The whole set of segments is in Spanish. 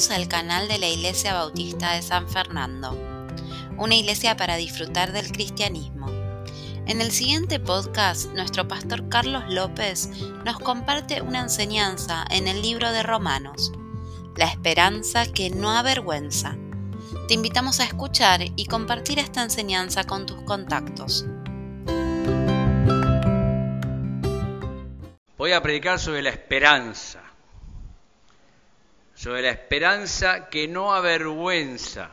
Bienvenidos al canal de la Iglesia Bautista de San Fernando, una iglesia para disfrutar del cristianismo. En el siguiente podcast, nuestro pastor Carlos López nos comparte una enseñanza en el libro de Romanos, la esperanza que no avergüenza. Te invitamos a escuchar y compartir esta enseñanza con tus contactos. Voy a predicar sobre la esperanza sobre la esperanza que no avergüenza.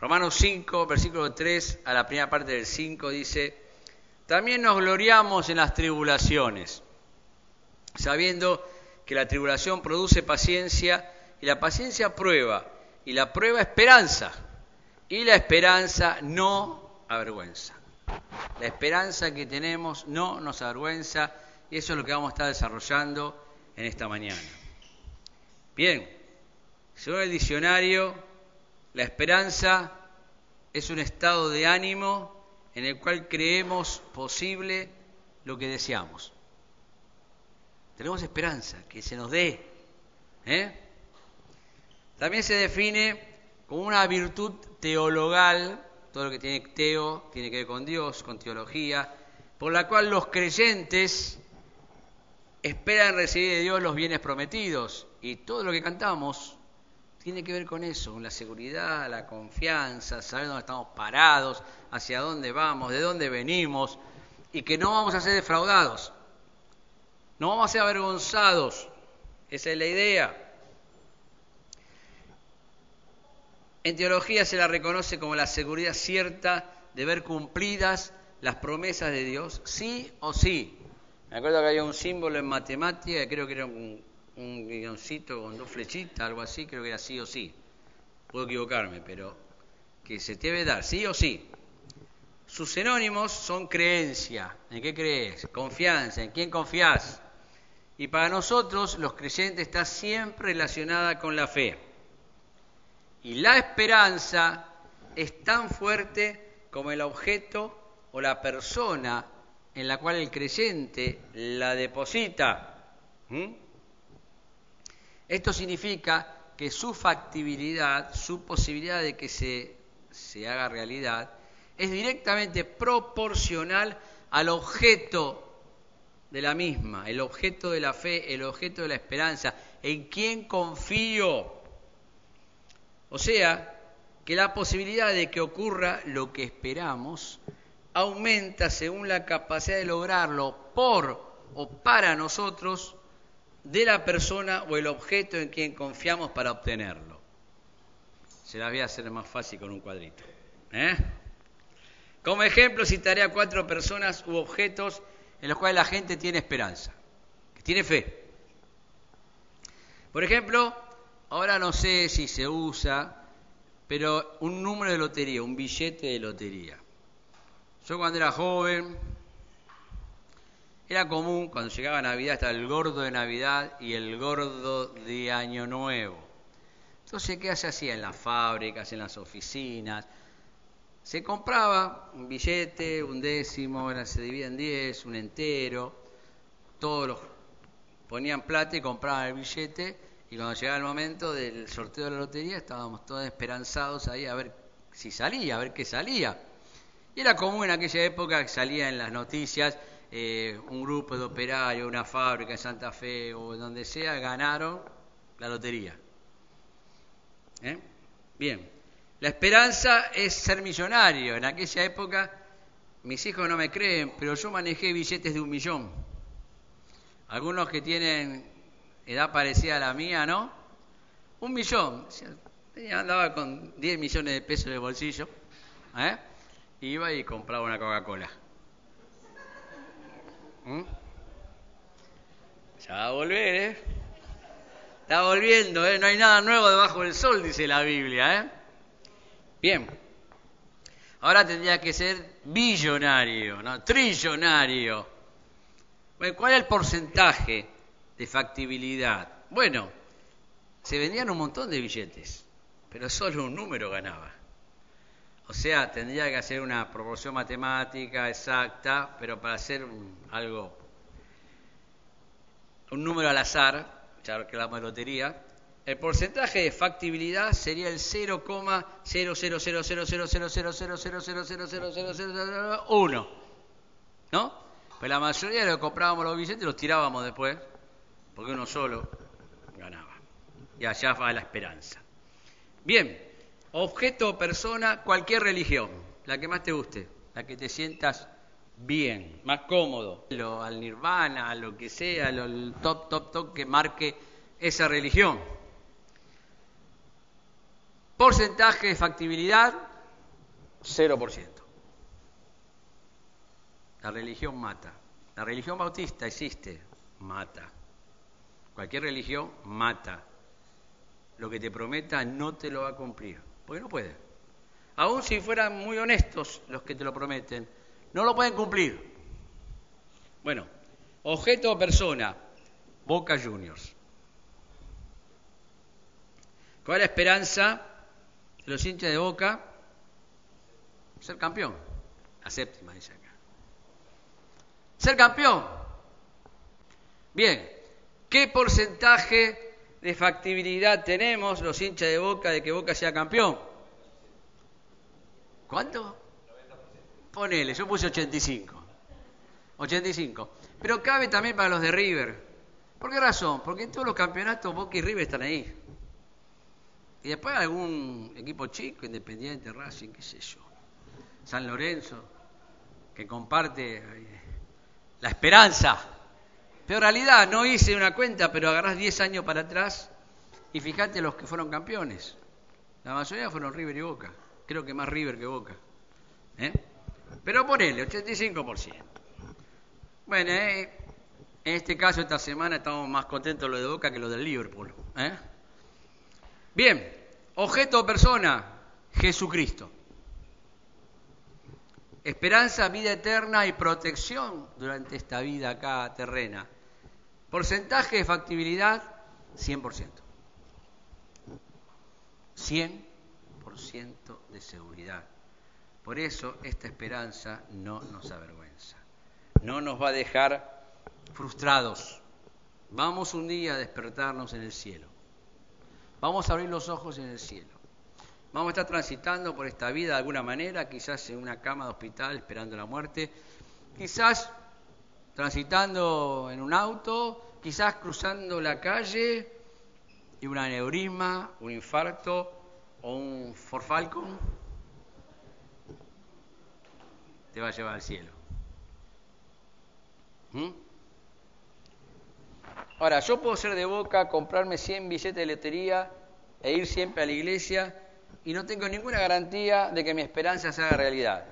Romanos 5, versículo 3 a la primera parte del 5 dice, también nos gloriamos en las tribulaciones, sabiendo que la tribulación produce paciencia y la paciencia prueba y la prueba esperanza y la esperanza no avergüenza. La esperanza que tenemos no nos avergüenza y eso es lo que vamos a estar desarrollando en esta mañana. Bien, según el diccionario, la esperanza es un estado de ánimo en el cual creemos posible lo que deseamos. Tenemos esperanza, que se nos dé. ¿eh? También se define como una virtud teologal, todo lo que tiene teo tiene que ver con Dios, con teología, por la cual los creyentes esperan recibir de Dios los bienes prometidos y todo lo que cantamos tiene que ver con eso, con la seguridad, la confianza, saber dónde estamos parados, hacia dónde vamos, de dónde venimos, y que no vamos a ser defraudados, no vamos a ser avergonzados. Esa es la idea. En teología se la reconoce como la seguridad cierta de ver cumplidas las promesas de Dios, sí o sí. Me acuerdo que había un símbolo en matemática, creo que era un un guioncito con dos flechitas, algo así, creo que era sí o sí. Puedo equivocarme, pero que se debe dar, sí o sí. Sus sinónimos son creencia. ¿En qué crees? Confianza. ¿En quién confías? Y para nosotros, los creyentes, está siempre relacionada con la fe. Y la esperanza es tan fuerte como el objeto o la persona en la cual el creyente la deposita. Esto significa que su factibilidad, su posibilidad de que se, se haga realidad, es directamente proporcional al objeto de la misma, el objeto de la fe, el objeto de la esperanza, en quien confío. O sea, que la posibilidad de que ocurra lo que esperamos aumenta según la capacidad de lograrlo por o para nosotros de la persona o el objeto en quien confiamos para obtenerlo. Se la voy a hacer más fácil con un cuadrito. ¿eh? Como ejemplo citaré a cuatro personas u objetos en los cuales la gente tiene esperanza, que tiene fe. Por ejemplo, ahora no sé si se usa, pero un número de lotería, un billete de lotería. Yo cuando era joven, era común cuando llegaba Navidad, estaba el gordo de Navidad y el gordo de Año Nuevo. Entonces, ¿qué se hacía en las fábricas, en las oficinas? Se compraba un billete, un décimo, se dividía en diez, un entero, todos los ponían plata y compraban el billete y cuando llegaba el momento del sorteo de la lotería estábamos todos esperanzados ahí a ver si salía, a ver qué salía. Y era común en aquella época que salía en las noticias eh, un grupo de operarios, una fábrica en Santa Fe o donde sea, ganaron la lotería. ¿Eh? Bien, la esperanza es ser millonario. En aquella época, mis hijos no me creen, pero yo manejé billetes de un millón. Algunos que tienen edad parecida a la mía, ¿no? Un millón. Andaba con 10 millones de pesos el bolsillo. ¿eh? Iba y compraba una Coca-Cola. ¿Mm? Ya va a volver, ¿eh? Está volviendo, ¿eh? No hay nada nuevo debajo del sol, dice la Biblia, ¿eh? Bien. Ahora tendría que ser billonario, ¿no? Trillonario. ¿Cuál es el porcentaje de factibilidad? Bueno, se vendían un montón de billetes, pero solo un número ganaba. O sea, tendría que hacer una proporción matemática exacta, pero para hacer algo, un número al azar, ya que hablamos de lotería, el porcentaje de factibilidad sería el 0,000000000000001. ¿No? Pues la mayoría de lo que comprábamos los billetes los tirábamos después, porque uno solo ganaba. Y allá va la esperanza. Bien, objeto o persona, cualquier religión, la que más te guste, la que te sientas bien, más cómodo, lo, al nirvana, a lo que sea, lo, top, top, top que marque esa religión. Porcentaje de factibilidad, 0%. La religión mata. La religión bautista existe, mata. Cualquier religión mata. Lo que te prometa no te lo va a cumplir, porque no puede. Aún si fueran muy honestos los que te lo prometen, no lo pueden cumplir. Bueno, objeto o persona, Boca Juniors. ¿Cuál es la esperanza de los hinchas de Boca? Ser campeón. La séptima, dice acá. Ser campeón. Bien, ¿qué porcentaje de factibilidad tenemos los hinchas de Boca de que Boca sea campeón? ¿Cuánto? Ponele, yo puse 85. 85. Pero cabe también para los de River. ¿Por qué razón? Porque en todos los campeonatos Boca y River están ahí. Y después algún equipo chico, independiente, Racing, qué sé yo. San Lorenzo, que comparte eh, la esperanza. Pero en realidad no hice una cuenta, pero agarrás 10 años para atrás y fíjate los que fueron campeones. La mayoría fueron River y Boca. Creo que más River que Boca. ¿Eh? Pero ponele, 85%. Bueno, eh, en este caso, esta semana estamos más contentos lo de Boca que lo del Liverpool. ¿eh? Bien, objeto o persona, Jesucristo. Esperanza, vida eterna y protección durante esta vida acá terrena. Porcentaje de factibilidad, 100%. 100% de seguridad. Por eso esta esperanza no nos avergüenza. No nos va a dejar frustrados. Vamos un día a despertarnos en el cielo. Vamos a abrir los ojos en el cielo. Vamos a estar transitando por esta vida de alguna manera, quizás en una cama de hospital esperando la muerte, quizás transitando en un auto, quizás cruzando la calle y un aneurisma, un infarto o un forfalcon te va a llevar al cielo. ¿Mm? Ahora, yo puedo ser de boca, comprarme 100 billetes de lotería e ir siempre a la iglesia y no tengo ninguna garantía de que mi esperanza se haga realidad.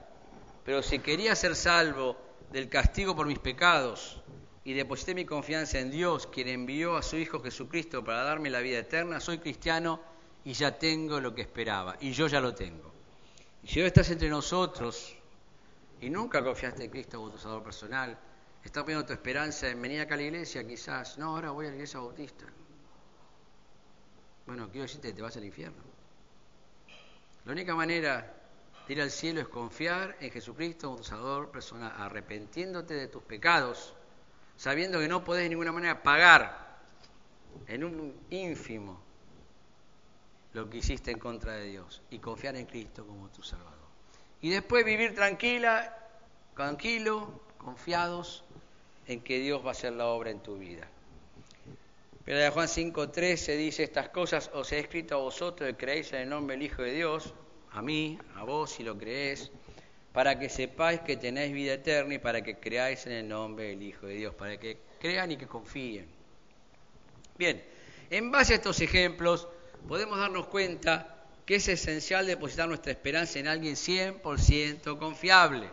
Pero si quería ser salvo del castigo por mis pecados y deposité mi confianza en Dios, quien envió a su Hijo Jesucristo para darme la vida eterna, soy cristiano y ya tengo lo que esperaba. Y yo ya lo tengo. Y si hoy estás entre nosotros y nunca confiaste en Cristo como tu salvador personal, estás poniendo tu esperanza en venir acá a la iglesia, quizás. No, ahora voy a la iglesia bautista. Bueno, quiero decirte te vas al infierno. La única manera ir al cielo es confiar en Jesucristo tu Salvador personal, arrepentiéndote de tus pecados, sabiendo que no podés de ninguna manera pagar en un ínfimo lo que hiciste en contra de Dios y confiar en Cristo como tu Salvador. Y después vivir tranquila, tranquilo, confiados en que Dios va a hacer la obra en tu vida. Pero de Juan 5.3 se dice, estas cosas os he escrito a vosotros que creéis en el nombre del Hijo de Dios, a mí, a vos si lo creéis, para que sepáis que tenéis vida eterna y para que creáis en el nombre del Hijo de Dios, para que crean y que confíen. Bien, en base a estos ejemplos podemos darnos cuenta que es esencial depositar nuestra esperanza en alguien 100% confiable.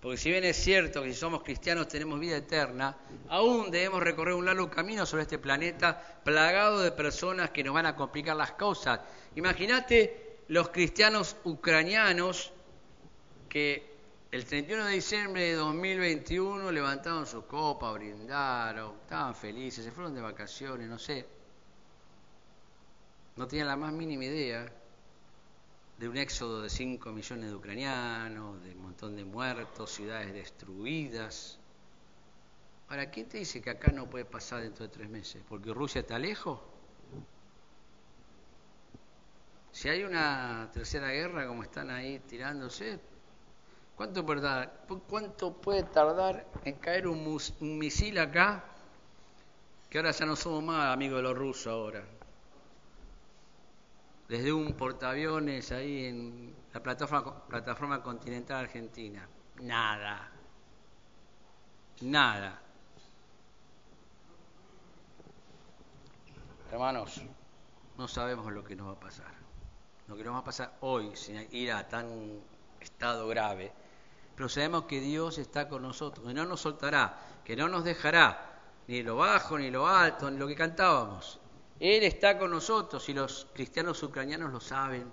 Porque si bien es cierto que si somos cristianos tenemos vida eterna, aún debemos recorrer un largo camino sobre este planeta plagado de personas que nos van a complicar las cosas. Imagínate los cristianos ucranianos que el 31 de diciembre de 2021 levantaron su copa, brindaron, estaban felices, se fueron de vacaciones, no sé. No tenían la más mínima idea de un éxodo de 5 millones de ucranianos, de un montón de muertos, ciudades destruidas. Ahora, ¿quién te dice que acá no puede pasar dentro de tres meses? ¿Porque Rusia está lejos? Si hay una tercera guerra, como están ahí tirándose, ¿cuánto cuánto puede tardar en caer un, un misil acá? Que ahora ya no somos más amigos de los rusos ahora. Desde un portaaviones ahí en la plataforma, plataforma continental argentina. Nada. Nada. Hermanos, no sabemos lo que nos va a pasar. Lo que nos va a pasar hoy, sin ir a tan estado grave. Pero sabemos que Dios está con nosotros, que no nos soltará, que no nos dejará, ni lo bajo, ni lo alto, ni lo que cantábamos. Él está con nosotros y los cristianos ucranianos lo saben.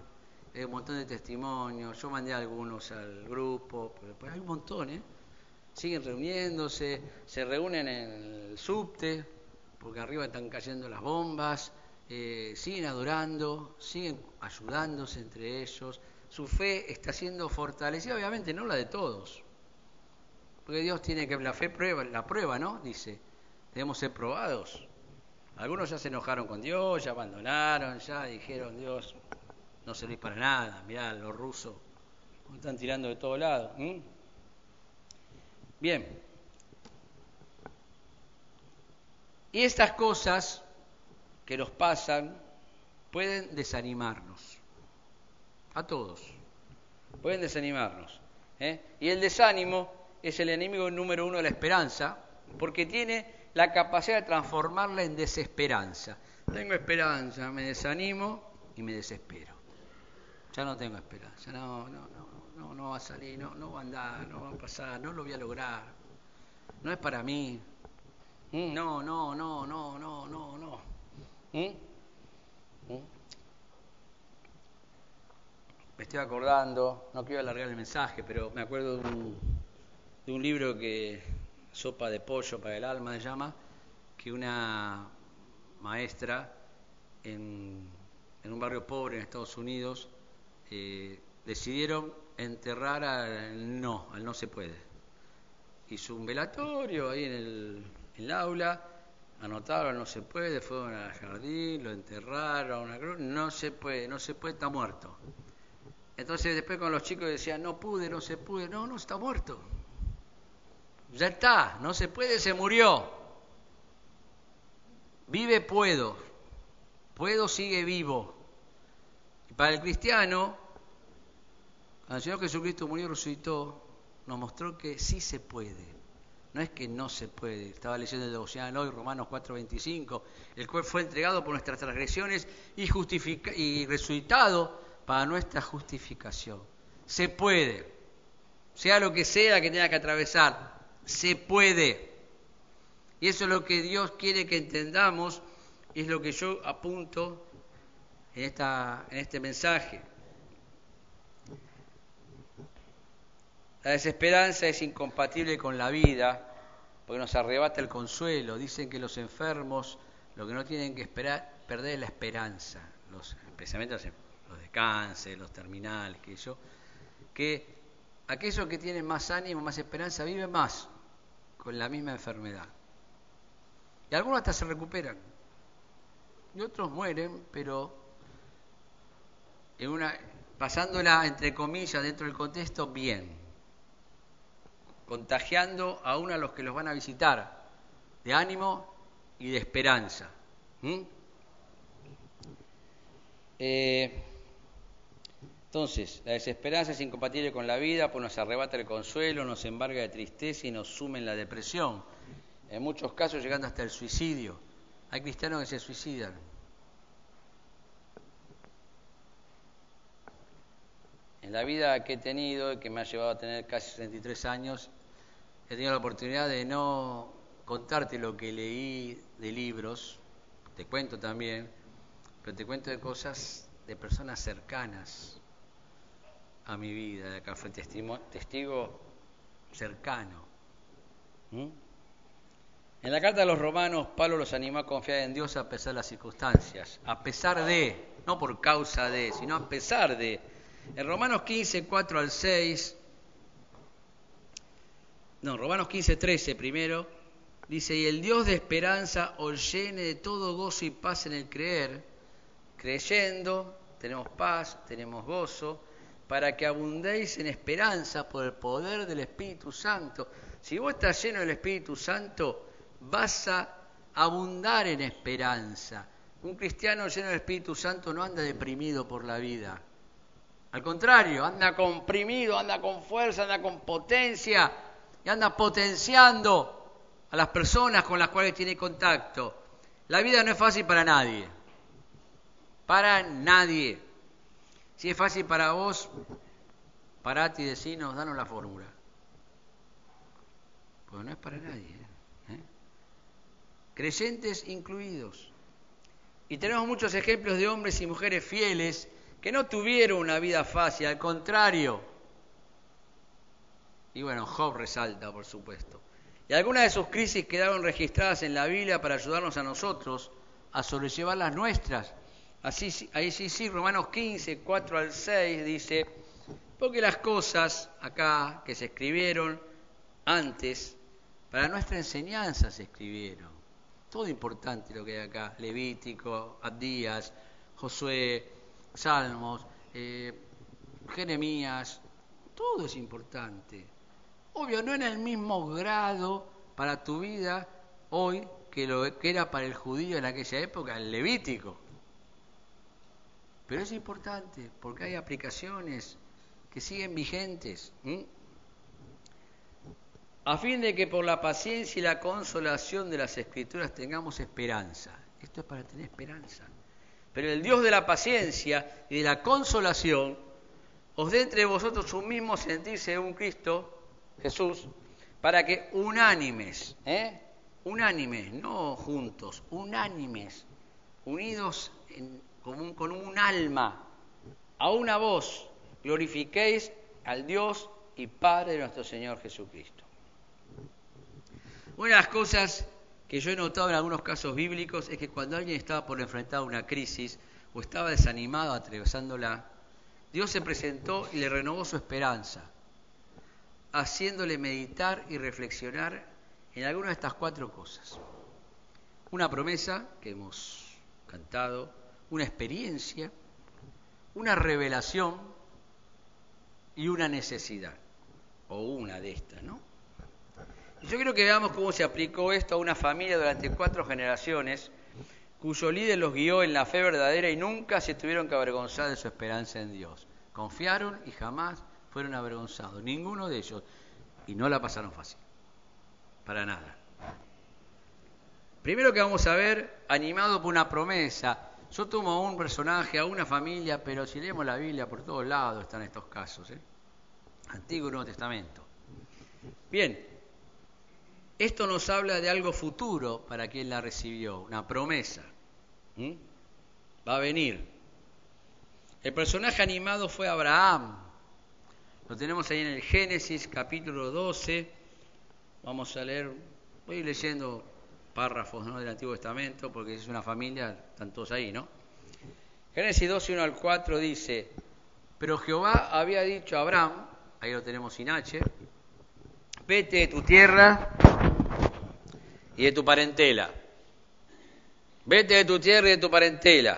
Hay un montón de testimonios, yo mandé algunos al grupo, pero hay un montón, ¿eh? Siguen reuniéndose, se reúnen en el subte, porque arriba están cayendo las bombas, eh, siguen adorando, siguen ayudándose entre ellos. Su fe está siendo fortalecida, obviamente no la de todos, porque Dios tiene que, la fe prueba, la prueba, ¿no? Dice, debemos ser probados. Algunos ya se enojaron con Dios, ya abandonaron, ya dijeron, Dios, no servís para nada, mirá, los rusos están tirando de todos lados. Bien, Y estas cosas que nos pasan pueden desanimarnos, a todos, pueden desanimarnos. ¿eh? Y el desánimo es el enemigo número uno de la esperanza, porque tiene la capacidad de transformarla en desesperanza. Tengo esperanza, me desanimo y me desespero. Ya no tengo esperanza, no, no, no, no, no va a salir, no, no va a andar, no va a pasar, no lo voy a lograr, no es para mí, Mm, no, no, no, no, no, no, no. ¿Mm? ¿Mm? Me estoy acordando, no quiero alargar el mensaje, pero me acuerdo de un, de un libro que, Sopa de Pollo para el Alma se llama, que una maestra en, en un barrio pobre en Estados Unidos eh, decidieron enterrar al no, al no se puede. Hizo un velatorio ahí en el en el aula, anotaron, no se puede, fueron al jardín, lo enterraron, una cruz, no se puede, no se puede, está muerto. Entonces después con los chicos decían, no pude, no se pude, no, no está muerto. Ya está, no se puede, se murió. Vive, puedo. Puedo, sigue vivo. Y para el cristiano, cuando el Señor Jesucristo murió y resucitó, nos mostró que sí se puede. No es que no se puede. Estaba leyendo el devocional hoy, Romanos 4:25, el cual fue entregado por nuestras transgresiones y, y resucitado para nuestra justificación. Se puede. Sea lo que sea que tenga que atravesar, se puede. Y eso es lo que Dios quiere que entendamos, y es lo que yo apunto en, esta, en este mensaje. La desesperanza es incompatible con la vida porque nos arrebata el consuelo. Dicen que los enfermos lo que no tienen que esperar, perder es la esperanza, los, especialmente los, los de cáncer, los terminales, que yo, que aquellos que tienen más ánimo, más esperanza, viven más con la misma enfermedad. Y algunos hasta se recuperan. Y otros mueren, pero en una, pasándola entre comillas dentro del contexto bien contagiando aún a los que los van a visitar, de ánimo y de esperanza. Eh, entonces, la desesperanza es incompatible con la vida, pues nos arrebata el consuelo, nos embarga de tristeza y nos sume en la depresión. En muchos casos llegando hasta el suicidio. Hay cristianos que se suicidan. En la vida que he tenido, que me ha llevado a tener casi 63 años, he tenido la oportunidad de no contarte lo que leí de libros, te cuento también, pero te cuento de cosas de personas cercanas a mi vida, de acá fue testigo, testigo cercano. ¿Mm? En la carta de los romanos, Pablo los animó a confiar en Dios a pesar de las circunstancias, a pesar de, no por causa de, sino a pesar de. En Romanos 15, 4 al 6, no, Romanos 15, 13 primero, Dice, y el Dios de esperanza os llene de todo gozo y paz en el creer, creyendo, tenemos paz, tenemos gozo, para que abundéis en esperanza por el poder del Espíritu Santo. Si vos estás lleno del Espíritu Santo, vas a abundar en esperanza. Un cristiano lleno del Espíritu Santo no anda deprimido por la vida. Al contrario, anda comprimido, anda con fuerza, anda con potencia y anda potenciando a las personas con las cuales tiene contacto. La vida no es fácil para nadie. Para nadie. Si es fácil para vos, parate y decinos, danos la fórmula. Pues no es para nadie. ¿eh? Creyentes incluidos. Y tenemos muchos ejemplos de hombres y mujeres fieles que no tuvieron una vida fácil, al contrario. Y bueno, Job resalta, por supuesto. Y algunas de sus crisis quedaron registradas en la Biblia para ayudarnos a nosotros a sobrellevar las nuestras. Así, ahí sí, sí, Romanos 15, 4 al 6 dice, porque las cosas acá que se escribieron antes, para nuestra enseñanza se escribieron. Todo importante lo que hay acá, Levítico, Abdías, Josué, Salmos, eh, Jeremías, todo es importante. Obvio, no en el mismo grado para tu vida hoy que lo que era para el judío en aquella época, el levítico. Pero es importante porque hay aplicaciones que siguen vigentes. A fin de que por la paciencia y la consolación de las escrituras tengamos esperanza. Esto es para tener esperanza. Pero el Dios de la paciencia y de la consolación os dé entre vosotros un mismo sentir según Cristo Jesús, para que unánimes, ¿eh? unánimes, no juntos, unánimes, unidos con un alma, a una voz, glorifiquéis al Dios y Padre de nuestro Señor Jesucristo. Una de las cosas que yo he notado en algunos casos bíblicos es que cuando alguien estaba por enfrentar una crisis o estaba desanimado atravesándola, Dios se presentó y le renovó su esperanza haciéndole meditar y reflexionar en alguna de estas cuatro cosas. Una promesa que hemos cantado, una experiencia, una revelación y una necesidad, o una de estas, ¿no? Yo quiero que veamos cómo se aplicó esto a una familia durante cuatro generaciones, cuyo líder los guió en la fe verdadera y nunca se tuvieron que avergonzar de su esperanza en Dios. Confiaron y jamás fueron avergonzados, ninguno de ellos, y no la pasaron fácil, para nada. Primero que vamos a ver, animado por una promesa, yo tomo a un personaje, a una familia, pero si leemos la Biblia por todos lados están estos casos, ¿eh? Antiguo y Nuevo Testamento. Bien, esto nos habla de algo futuro para quien la recibió, una promesa. Va a venir. El personaje animado fue Abraham, lo tenemos ahí en el Génesis capítulo 12. Vamos a leer, voy leyendo párrafos del Antiguo Testamento porque es una familia, están todos ahí, ¿no? Génesis 12, 1 al 4 dice, pero Jehová había dicho a Abraham, ahí lo tenemos sin H, vete de tu tierra y de tu parentela. Vete de tu tierra y de tu parentela.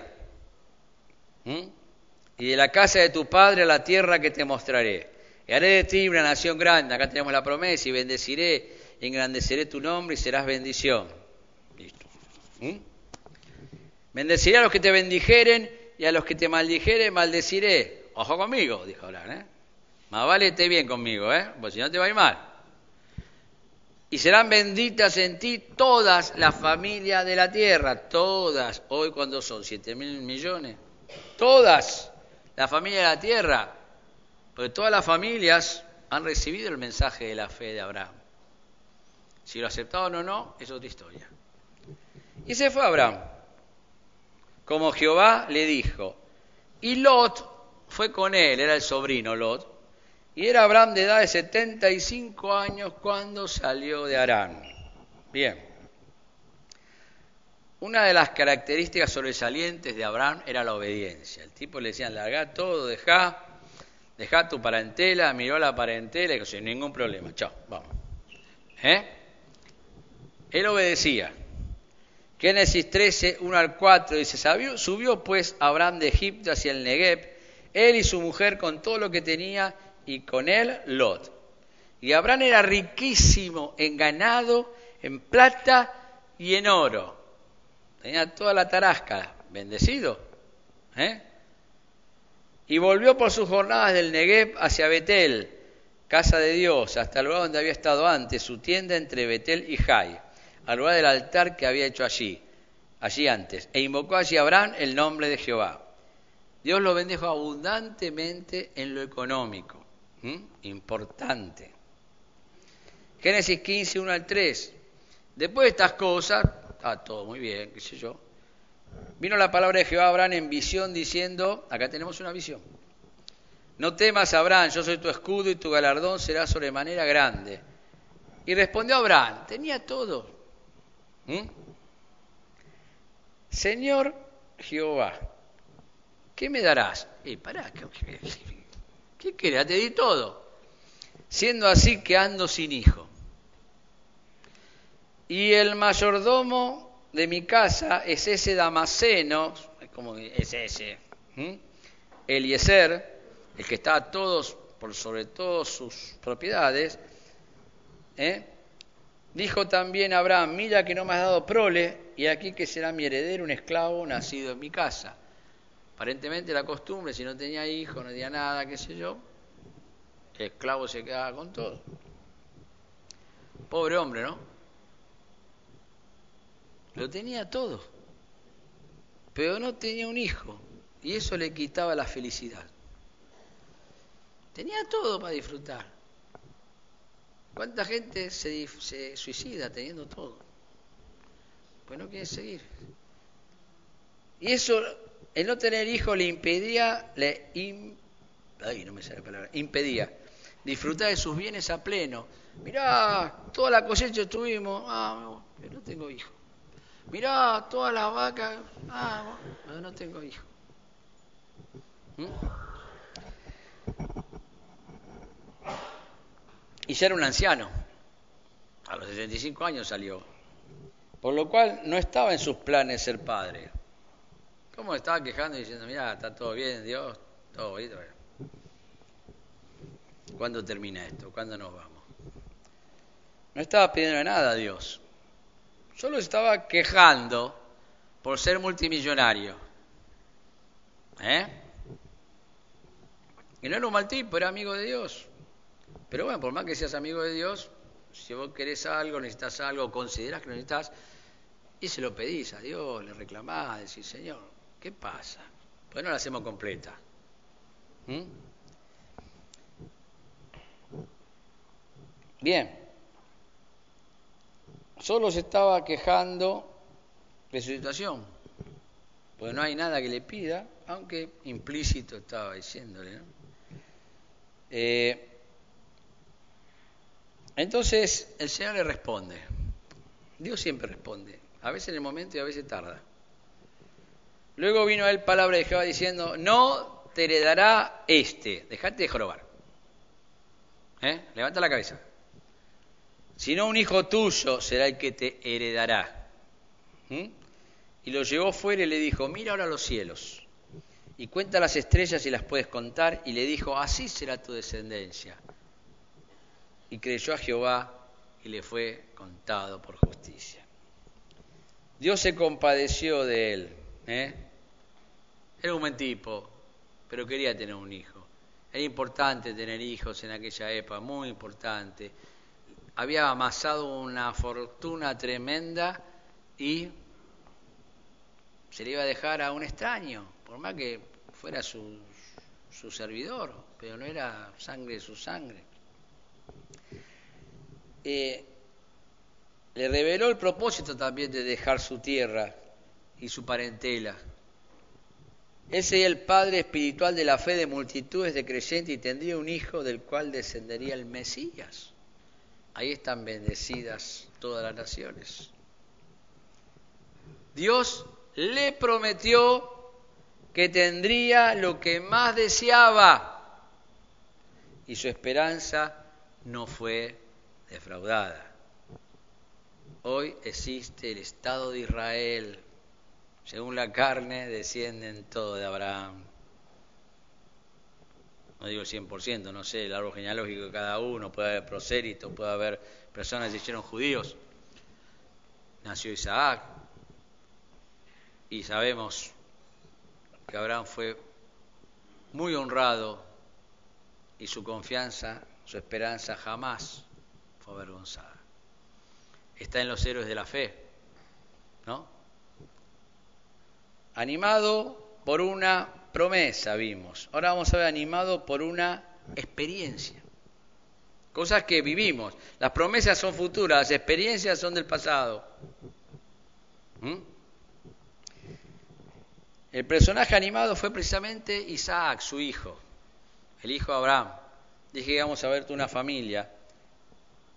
Y de la casa de tu padre a la tierra que te mostraré. Y haré de ti una nación grande, acá tenemos la promesa, y bendeciré, engrandeceré tu nombre y serás bendición. Listo. ¿Mm? Bendeciré a los que te bendijeren y a los que te maldijeren maldeciré. Ojo conmigo, dijo Abraham, ¿eh? Más vale esté bien conmigo, ¿eh? Porque si no te va a ir mal. Y serán benditas en ti todas las familias de la tierra, todas, hoy cuando son siete mil millones, todas las familias de la tierra porque todas las familias han recibido el mensaje de la fe de Abraham. Si lo aceptaron o no, es otra historia. Y se fue Abraham, como Jehová le dijo. Y Lot fue con él, era el sobrino Lot. Y era Abraham de edad de 75 años cuando salió de Arán. Bien. Una de las características sobresalientes de Abraham era la obediencia. El tipo le decían, larga todo, deja Deja tu parentela, miró la parentela y sin ningún problema, chao, vamos. ¿Eh? Él obedecía. Génesis 13, 1 al 4 dice, subió pues Abraham de Egipto hacia el Negev, él y su mujer con todo lo que tenía y con él Lot. Y Abraham era riquísimo en ganado, en plata y en oro. Tenía toda la tarasca, bendecido. ¿eh? Y volvió por sus jornadas del Negev hacia Betel, casa de Dios, hasta el lugar donde había estado antes, su tienda entre Betel y Jai al lugar del altar que había hecho allí, allí antes, e invocó allí a Abraham el nombre de Jehová. Dios lo bendijo abundantemente en lo económico, importante. Génesis 15, 1 al 3. Después de estas cosas, está todo muy bien, qué sé yo. Vino la palabra de Jehová a Abraham en visión diciendo, acá tenemos una visión. No temas, Abraham, yo soy tu escudo y tu galardón será sobremanera grande. Y respondió Abraham, tenía todo. Señor Jehová, ¿qué me darás? Eh, pará, ¿qué, qué, qué Te di todo. Siendo así que ando sin hijo. Y el mayordomo de mi casa es ese Damaseno, como es ese, Eliezer, el que está a todos, por sobre todas sus propiedades, ¿eh? Dijo también Abraham, mira que no me has dado prole, y aquí que será mi heredero un esclavo nacido en mi casa. Aparentemente la costumbre, si no tenía hijo, no tenía nada, qué sé yo, el esclavo se quedaba con todo. Pobre hombre, ¿no? Lo tenía todo, pero no tenía un hijo, y eso le quitaba la felicidad. Tenía todo para disfrutar. ¿Cuánta gente se, suicida teniendo todo? Pues no quiere seguir. Y eso, el no tener hijos le impedía, le impedía disfrutar de sus bienes a pleno. Mirá, toda la cosecha tuvimos, ah, pero no tengo hijos. Mirá, todas las vacas, ah, pero no tengo hijos. ¿Mm? y ya era un anciano. A los 65 años salió. Por lo cual no estaba en sus planes ser padre. ¿Cómo estaba quejando y diciendo, mira, está todo bien, Dios, todo bien? ¿Cuándo termina esto? ¿Cuándo nos vamos? No estaba pidiendo nada a Dios. Solo estaba quejando por ser multimillonario. ¿Eh? Y no era un mal tipo, era amigo de Dios. Pero bueno, por más que seas amigo de Dios, si vos querés algo, necesitas algo, consideras que lo necesitas, y se lo pedís a Dios, le reclamás, decís, Señor, ¿qué pasa? Pues no la hacemos completa. ¿Mm? Bien. Solo se estaba quejando de su situación, pues no hay nada que le pida, aunque implícito estaba diciéndole. ¿no? Eh, entonces el Señor le responde. Dios siempre responde, a veces en el momento y a veces tarda. Luego vino a él palabra de Jehová diciendo, no te heredará este, dejate de jorobar. ¿Eh? Levanta la cabeza. Sino un hijo tuyo será el que te heredará. ¿Mm? Y lo llevó fuera y le dijo, mira ahora los cielos y cuenta las estrellas si las puedes contar. Y le dijo, así será tu descendencia y creyó a Jehová y le fue contado por justicia. Dios se compadeció de él. ¿eh? Era un buen tipo, pero quería tener un hijo. Era importante tener hijos en aquella época, muy importante. Había amasado una fortuna tremenda y se le iba a dejar a un extraño, por más que fuera su, su servidor, pero no era sangre de su sangre. Eh, le reveló el propósito también de dejar su tierra y su parentela. Él sería el padre espiritual de la fe de multitudes de creyentes y tendría un hijo del cual descendería el Mesías. Ahí están bendecidas todas las naciones. Dios le prometió que tendría lo que más deseaba y su esperanza no fue defraudada. Hoy existe el Estado de Israel. Según la carne, descienden todo de Abraham. No digo el 100%, no sé, el árbol genealógico de cada uno, puede haber prosélitos, puede haber personas que se hicieron judíos. Nació Isaac. Y sabemos que Abraham fue muy honrado y su confianza, su esperanza jamás fue avergonzada. Está en los héroes de la fe, ¿no? Animado por una promesa, vimos. Ahora vamos a ver animado por una experiencia. Cosas que vivimos. Las promesas son futuras, las experiencias son del pasado. ¿Mm? El personaje animado fue precisamente Isaac, su hijo, el hijo de Abraham. Dije que vamos a ver una familia.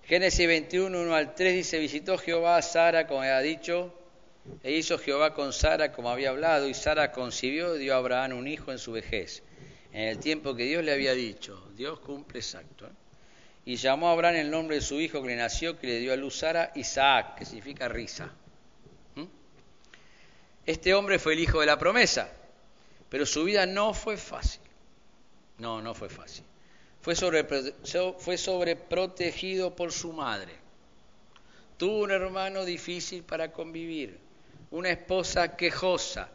Génesis 21, 1 al 3 dice, visitó Jehová a Sara como había dicho, e hizo Jehová con Sara como había hablado, y Sara concibió y dio a Abraham un hijo en su vejez, en el tiempo que Dios le había dicho. Dios cumple exacto. ¿eh? Y llamó a Abraham el nombre de su hijo que le nació, que le dio a luz Sara, Isaac, que significa risa. Este hombre fue el hijo de la promesa, pero su vida no fue fácil. No, no fue fácil. Fue, sobre, fue sobreprotegido por su madre. Tuvo un hermano difícil para convivir, una esposa quejosa,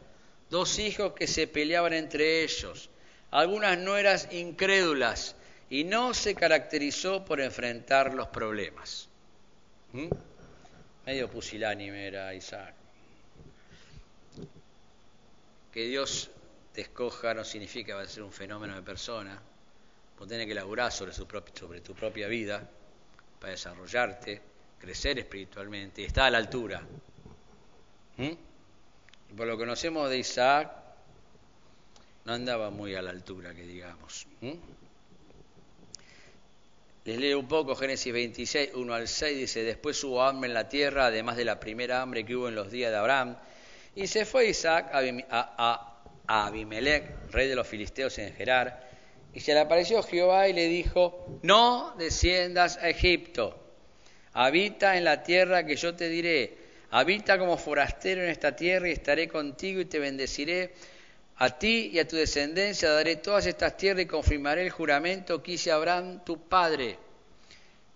dos hijos que se peleaban entre ellos, algunas nueras incrédulas y no se caracterizó por enfrentar los problemas. ¿Mm? Medio pusilánime era Isaac. Que Dios te escoja no significa que va a ser un fenómeno de persona. Vos tenés que laburar sobre, sobre tu propia vida para desarrollarte, crecer espiritualmente y estar a la altura. ¿Mm? Por lo que conocemos de Isaac, no andaba muy a la altura, que digamos. ¿Mm? Les leo un poco Génesis 26, 1 al 6, dice, después hubo hambre en la tierra, además de la primera hambre que hubo en los días de Abraham, y se fue Isaac a, Abimelech, rey de los filisteos en Gerar, y se le apareció Jehová y le dijo, no desciendas a Egipto, habita en la tierra que yo te diré, habita como forastero en esta tierra y estaré contigo y te bendeciré. A ti y a tu descendencia daré todas estas tierras y confirmaré el juramento que hice Abraham tu padre.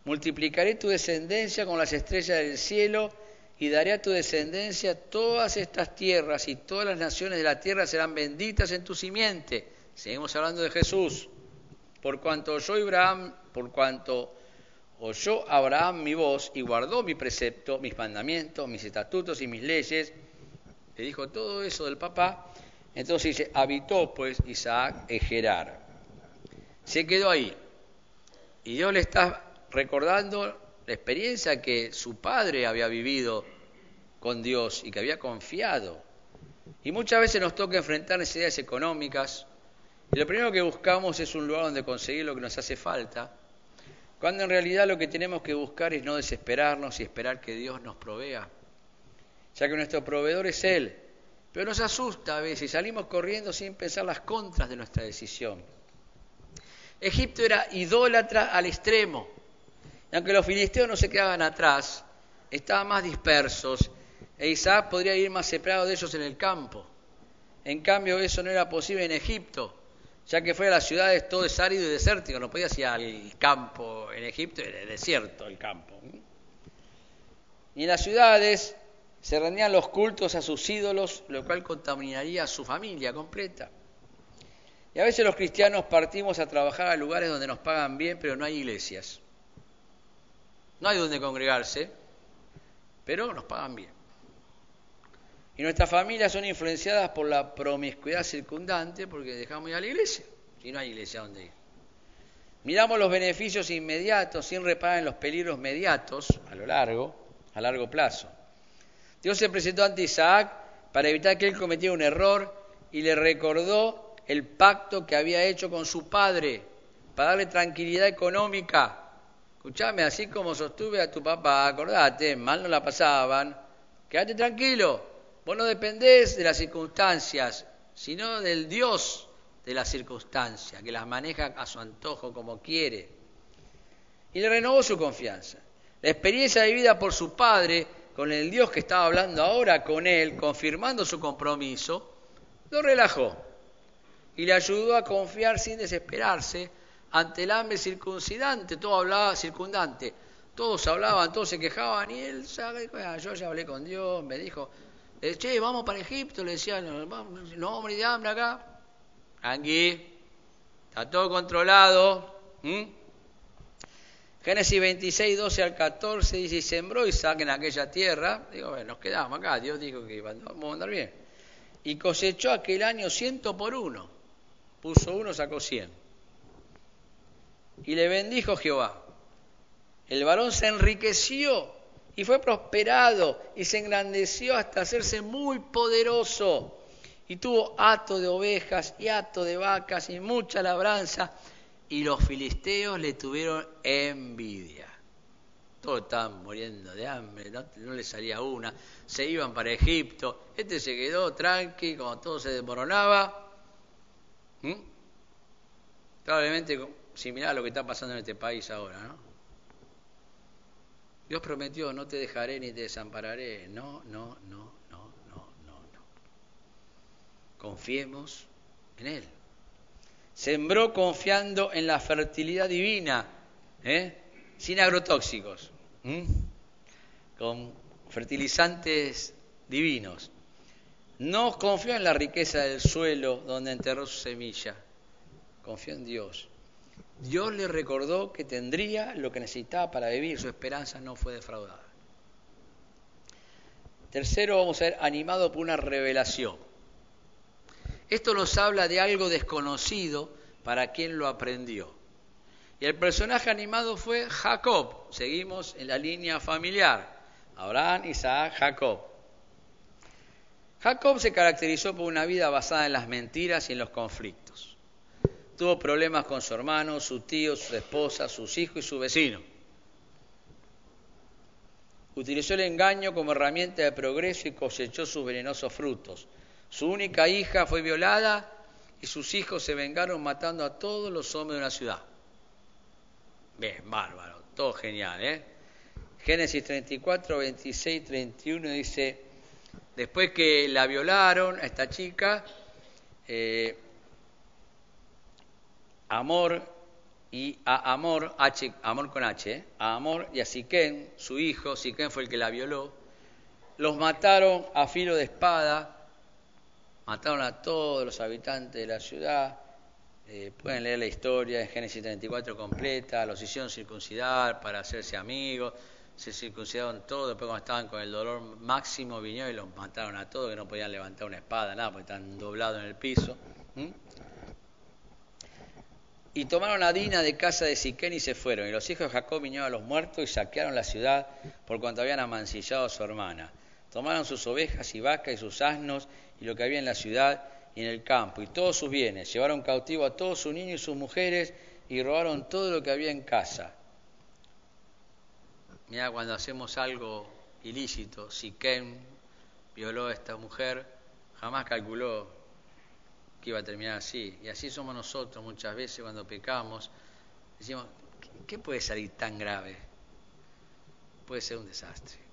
Multiplicaré tu descendencia con las estrellas del cielo y daré a tu descendencia todas estas tierras y todas las naciones de la tierra serán benditas en tu simiente. Seguimos hablando de Jesús. Por cuanto oyó Abraham, por cuanto oyó Abraham mi voz y guardó mi precepto, mis mandamientos, mis estatutos y mis leyes, le dijo todo eso del papá, entonces dice, habitó pues Isaac en Gerar. Se quedó ahí. Y Dios le está recordando la experiencia que su padre había vivido con Dios y que había confiado. Y muchas veces nos toca enfrentar necesidades económicas y lo primero que buscamos es un lugar donde conseguir lo que nos hace falta, cuando en realidad lo que tenemos que buscar es no desesperarnos y esperar que Dios nos provea, ya que nuestro proveedor es Él. Pero nos asusta a veces, salimos corriendo sin pensar las contras de nuestra decisión. Egipto era idólatra al extremo. Y aunque los filisteos no se quedaban atrás, estaban más dispersos e Isaac podría ir más separado de ellos en el campo. En cambio, eso no era posible en Egipto, ya que fuera las ciudades todo es árido y desértico, no podía ir al campo en Egipto, era desierto el campo. Y en las ciudades se rendían los cultos a sus ídolos, lo cual contaminaría a su familia completa. Y a veces los cristianos partimos a trabajar a lugares donde nos pagan bien, pero no hay iglesias. No hay donde congregarse, pero nos pagan bien. Y nuestras familias son influenciadas por la promiscuidad circundante porque dejamos ir a la iglesia, si no hay iglesia donde ir. Miramos los beneficios inmediatos sin reparar en los peligros mediatos a lo largo, a largo plazo. Dios se presentó ante Isaac para evitar que él cometiera un error y le recordó el pacto que había hecho con su padre para darle tranquilidad económica Escuchame, así como sostuve a tu papá, acordate, mal no la pasaban, quédate tranquilo, vos no dependés de las circunstancias, sino del Dios de las circunstancias, que las maneja a su antojo como quiere. Y le renovó su confianza. La experiencia vivida por su padre con el Dios que estaba hablando ahora con él, confirmando su compromiso, lo relajó y le ayudó a confiar sin desesperarse ante el hambre circuncidante, todo hablaba circundante, todos hablaban, todos se quejaban y él, yo ya hablé con Dios, me dijo, eh, che, vamos para Egipto, le decían, no, hombre de hambre acá, aquí, está todo controlado. Génesis 26, 12 al 14 dice, y sembró Isaac en aquella tierra. Digo, bueno, nos quedamos acá, Dios dijo que vamos a andar bien. Y cosechó aquel año ciento por uno. Puso uno, sacó cien. Y le bendijo Jehová. El varón se enriqueció y fue prosperado y se engrandeció hasta hacerse muy poderoso. Y tuvo hato de ovejas y hato de vacas y mucha labranza y los filisteos le tuvieron envidia. Todos estaban muriendo de hambre, no, no les salía una, se iban para Egipto, este se quedó tranqui, como todo se desmoronaba. ¿Mm? Probablemente similar a lo que está pasando en este país ahora, ¿no? Dios prometió, no te dejaré ni te desampararé. No, no, no, no, no, no, no. Confiemos en Él. Sembró confiando en la fertilidad divina, ¿eh? sin agrotóxicos, con fertilizantes divinos. No confió en la riqueza del suelo donde enterró su semilla. Confió en Dios. Dios le recordó que tendría lo que necesitaba para vivir. Su esperanza no fue defraudada. Tercero, vamos a ser animado por una revelación. Esto nos habla de algo desconocido para quien lo aprendió. Y el personaje animado fue Jacob. Seguimos en la línea familiar. Abraham, Isaac, Jacob. Jacob se caracterizó por una vida basada en las mentiras y en los conflictos. Tuvo problemas con su hermano, su tío, su esposa, sus hijos y su vecino. Utilizó el engaño como herramienta de progreso y cosechó sus venenosos frutos. Su única hija fue violada y sus hijos se vengaron matando a todos los hombres de una ciudad. Bien, bárbaro, todo genial, ¿eh? Génesis 34, 26, 31 dice, después que la violaron a esta chica, eh, Amor y a Amor, H, Amor con H, a Amor y a Siquén, su hijo, Siquén fue el que la violó, los mataron a filo de espada mataron a todos los habitantes de la ciudad. Eh, pueden leer la historia en Génesis 34 completa, los hicieron circuncidar para hacerse amigos, se circuncidaron todos, después cuando estaban con el dolor máximo vinieron y los mataron a todos, que no podían levantar una espada, nada, porque están doblados en el piso. Y tomaron a Dina de casa de Siquén y se fueron. Y los hijos de Jacob vinieron a los muertos y saquearon la ciudad por cuanto habían amancillado a su hermana. Tomaron sus ovejas y vacas y sus asnos y lo que había en la ciudad y en el campo, y todos sus bienes. Llevaron cautivo a todos sus niños y sus mujeres y robaron todo lo que había en casa. Mira, cuando hacemos algo ilícito, si Ken violó a esta mujer, jamás calculó iba a terminar así. Y así somos nosotros muchas veces cuando pecamos. Decimos, ¿qué puede salir tan grave? Puede ser un desastre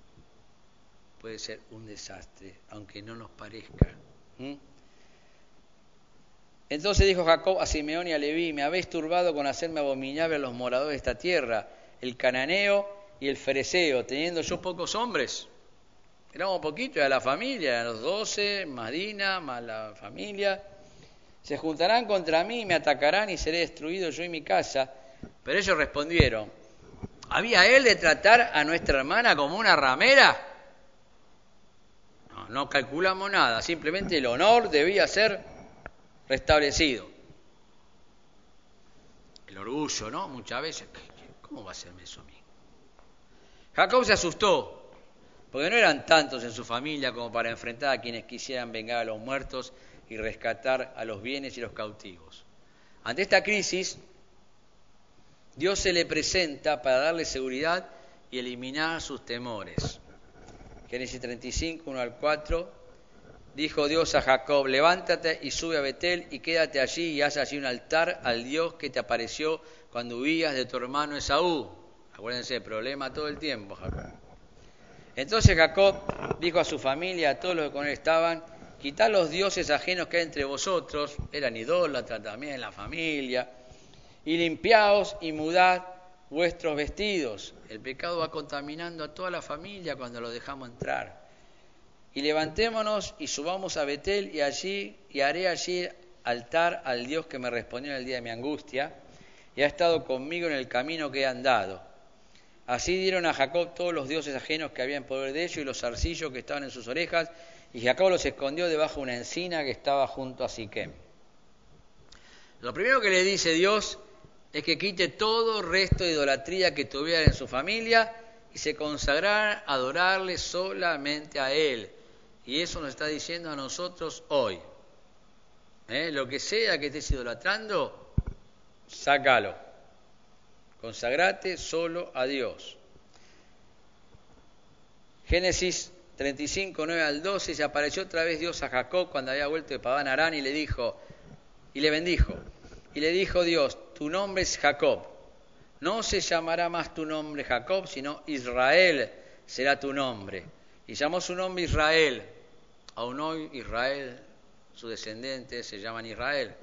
puede ser un desastre, aunque no nos parezca. Entonces dijo Jacob a Simeón y a Leví, me habéis turbado con hacerme abominable a los moradores de esta tierra, el cananeo y el fereceo, teniendo yo pocos hombres. Éramos poquitos, era la familia, los doce, más Dina, más la familia. Se juntarán contra mí, me atacarán y seré destruido yo y mi casa. Pero ellos respondieron, ¿había él de tratar a nuestra hermana como una ramera? no calculamos nada, simplemente el honor debía ser restablecido. El orgullo, ¿no? Muchas veces, ¿cómo va a serme eso a mí? Jacob se asustó, porque no eran tantos en su familia como para enfrentar a quienes quisieran vengar a los muertos y rescatar a los bienes y los cautivos. Ante esta crisis, Dios se le presenta para darle seguridad y eliminar sus temores. Génesis 35, 1 al 4, dijo Dios a Jacob, levántate y sube a Betel y quédate allí y haz allí un altar al Dios que te apareció cuando huías de tu hermano Esaú. Acuérdense, problema todo el tiempo, Jacob. Entonces Jacob dijo a su familia, a todos los que con él estaban, quitad los dioses ajenos que hay entre vosotros, eran idólatras también la familia, y limpiaos y mudad vuestros vestidos. El pecado va contaminando a toda la familia cuando lo dejamos entrar. Y levantémonos y subamos a Betel y allí y haré allí altar al Dios que me respondió en el día de mi angustia y ha estado conmigo en el camino que he andado. Así dieron a Jacob todos los dioses ajenos que había en poder de ellos y los zarcillos que estaban en sus orejas, y Jacob los escondió debajo de una encina que estaba junto a Siquem. Lo primero que le dice Dios es que quite todo resto de idolatría que tuviera en su familia y se consagrara a adorarle solamente a Él. Y eso nos está diciendo a nosotros hoy. ¿Eh? Lo que sea que estés idolatrando, sácalo. Consagrate solo a Dios. Génesis 35, 9 al 12, se apareció otra vez Dios a Jacob cuando había vuelto de Padán Arán y le dijo, y le bendijo. Y le dijo Dios, tu nombre es Jacob. No se llamará más tu nombre Jacob, sino Israel será tu nombre. Y llamó su nombre Israel. Aún hoy Israel, sus descendientes se llaman Israel.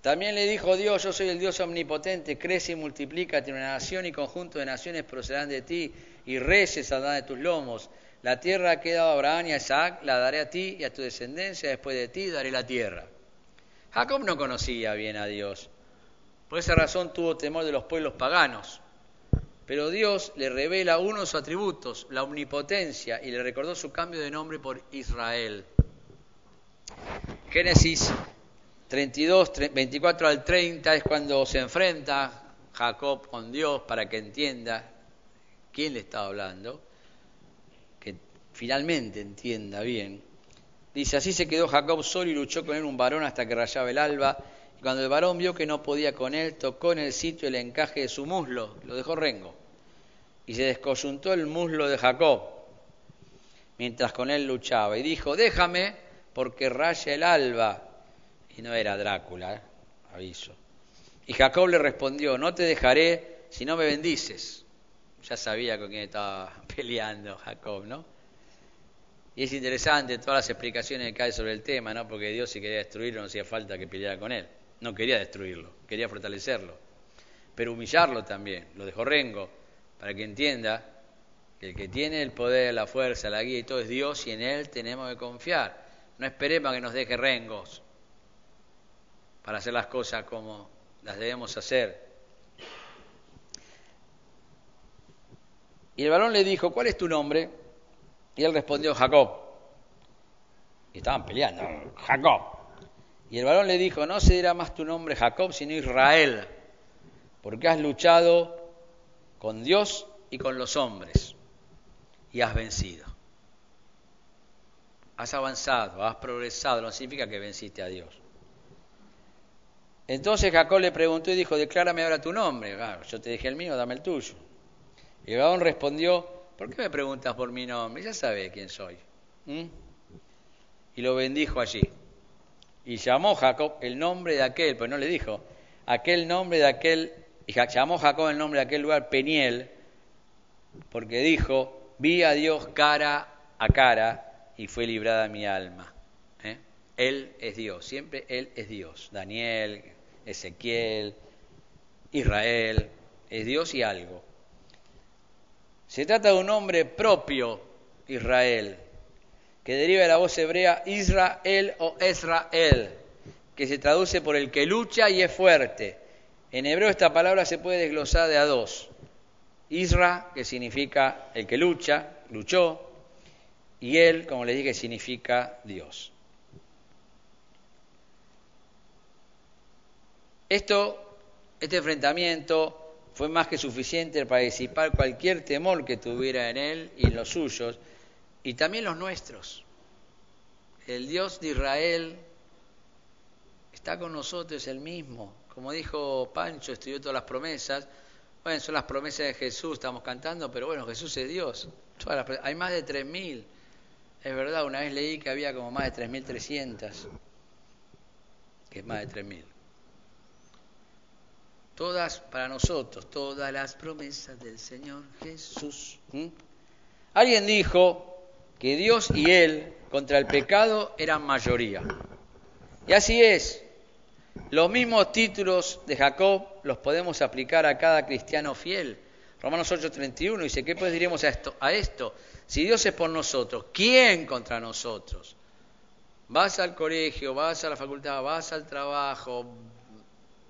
También le dijo Dios, yo soy el Dios omnipotente, crece y multiplícate, una nación y conjunto de naciones procederán de ti, y reyes saldrán de tus lomos. La tierra que he dado a Abraham y a Isaac la daré a ti y a tu descendencia, después de ti daré la tierra. Jacob no conocía bien a Dios. Por esa razón tuvo temor de los pueblos paganos. Pero Dios le revela uno de sus atributos, la omnipotencia, y le recordó su cambio de nombre por Israel. Génesis 32, 24 al 30 es cuando se enfrenta Jacob con Dios para que entienda quién le está hablando, que finalmente entienda bien. Dice, así se quedó Jacob solo y luchó con él un varón hasta que rayaba el alba. Y cuando el varón vio que no podía con él, tocó en el sitio el encaje de su muslo, lo dejó rengo. Y se descoyuntó el muslo de Jacob, mientras con él luchaba. Y dijo, déjame, porque raya el alba. Y no era Drácula, ¿eh? aviso. Y Jacob le respondió, no te dejaré si no me bendices. Ya sabía con quién estaba peleando Jacob, ¿no? Y es interesante todas las explicaciones que hay sobre el tema, ¿no? Porque Dios si quería destruirlo no hacía falta que peleara con él. No quería destruirlo, quería fortalecerlo. Pero humillarlo también, lo dejó rengo, para que entienda que el que tiene el poder, la fuerza, la guía y todo es Dios y en Él tenemos que confiar. No esperemos que nos deje rengos para hacer las cosas como las debemos hacer. Y el varón le dijo, ¿cuál es tu nombre? Y él respondió, Jacob. Y estaban peleando, Jacob. Y el varón le dijo, no se más tu nombre Jacob, sino Israel, porque has luchado con Dios y con los hombres, y has vencido. Has avanzado, has progresado, no significa que venciste a Dios. Entonces Jacob le preguntó y dijo, declárame ahora tu nombre. yo te dije el mío, dame el tuyo. Y el respondió, ¿por qué me preguntas por mi nombre? Ya sabes quién soy. Y lo bendijo allí. Y llamó Jacob el nombre de aquel, pues no le dijo, aquel nombre de aquel, y llamó Jacob el nombre de aquel lugar Peniel, porque dijo, vi a Dios cara a cara y fue librada mi alma. ¿eh? Él es Dios, siempre Él es Dios. Daniel, Ezequiel, Israel, es Dios y algo. Se trata de un nombre propio, Israel, que deriva de la voz hebrea Israel o Israel, que se traduce por el que lucha y es fuerte. En hebreo esta palabra se puede desglosar de a dos. Isra, que significa el que lucha, luchó, y él, como le dije, significa Dios. Esto, este enfrentamiento fue más que suficiente para disipar cualquier temor que tuviera en él y en los suyos, y también los nuestros. El Dios de Israel está con nosotros, es el mismo. Como dijo Pancho, estudió todas las promesas. Bueno, son las promesas de Jesús, estamos cantando, pero bueno, Jesús es Dios. hay más de 3.000. Es verdad, una vez leí que había como más de 3.300, que es más de 3.000 todas para nosotros, todas las promesas del Señor Jesús. Alguien dijo que Dios y él contra el pecado eran mayoría. Y así es. Los mismos títulos de Jacob los podemos aplicar a cada cristiano fiel. Romanos 8:31 dice, ¿qué pues diremos a esto? A esto, si Dios es por nosotros, ¿quién contra nosotros? Vas al colegio, vas a la facultad, vas al trabajo,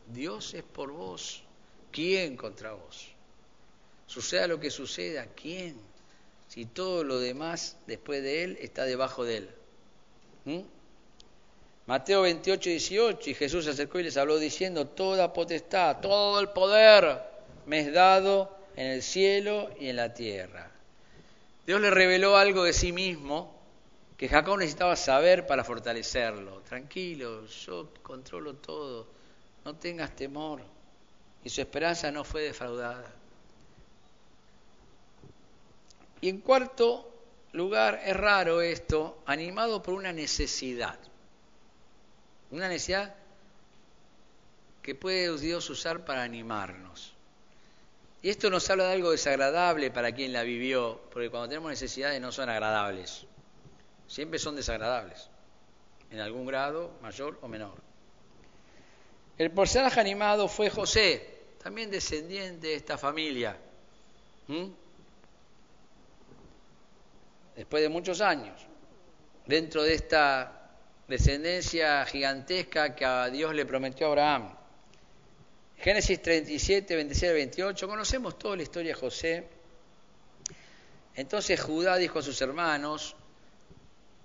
Dios es por vos, ¿quién contra vos? Suceda lo que suceda, ¿quién? Si todo lo demás después de Él está debajo de Él. ¿Mm? Mateo 28, 18, y Jesús se acercó y les habló diciendo, toda potestad, todo el poder me es dado en el cielo y en la tierra. Dios le reveló algo de sí mismo que Jacob necesitaba saber para fortalecerlo. Tranquilo, yo controlo todo, no tengas temor. Y su esperanza no fue defraudada. Y en cuarto lugar, es raro esto, animado por una necesidad. Una necesidad que puede Dios usar para animarnos. Y esto nos habla de algo desagradable para quien la vivió, porque cuando tenemos necesidades no son agradables, siempre son desagradables, en algún grado mayor o menor. El personaje animado fue José, también descendiente de esta familia. Después de muchos años, dentro de esta descendencia gigantesca que a Dios le prometió a Abraham. Génesis 37, 26 28, conocemos toda la historia de José. Entonces Judá dijo a sus hermanos,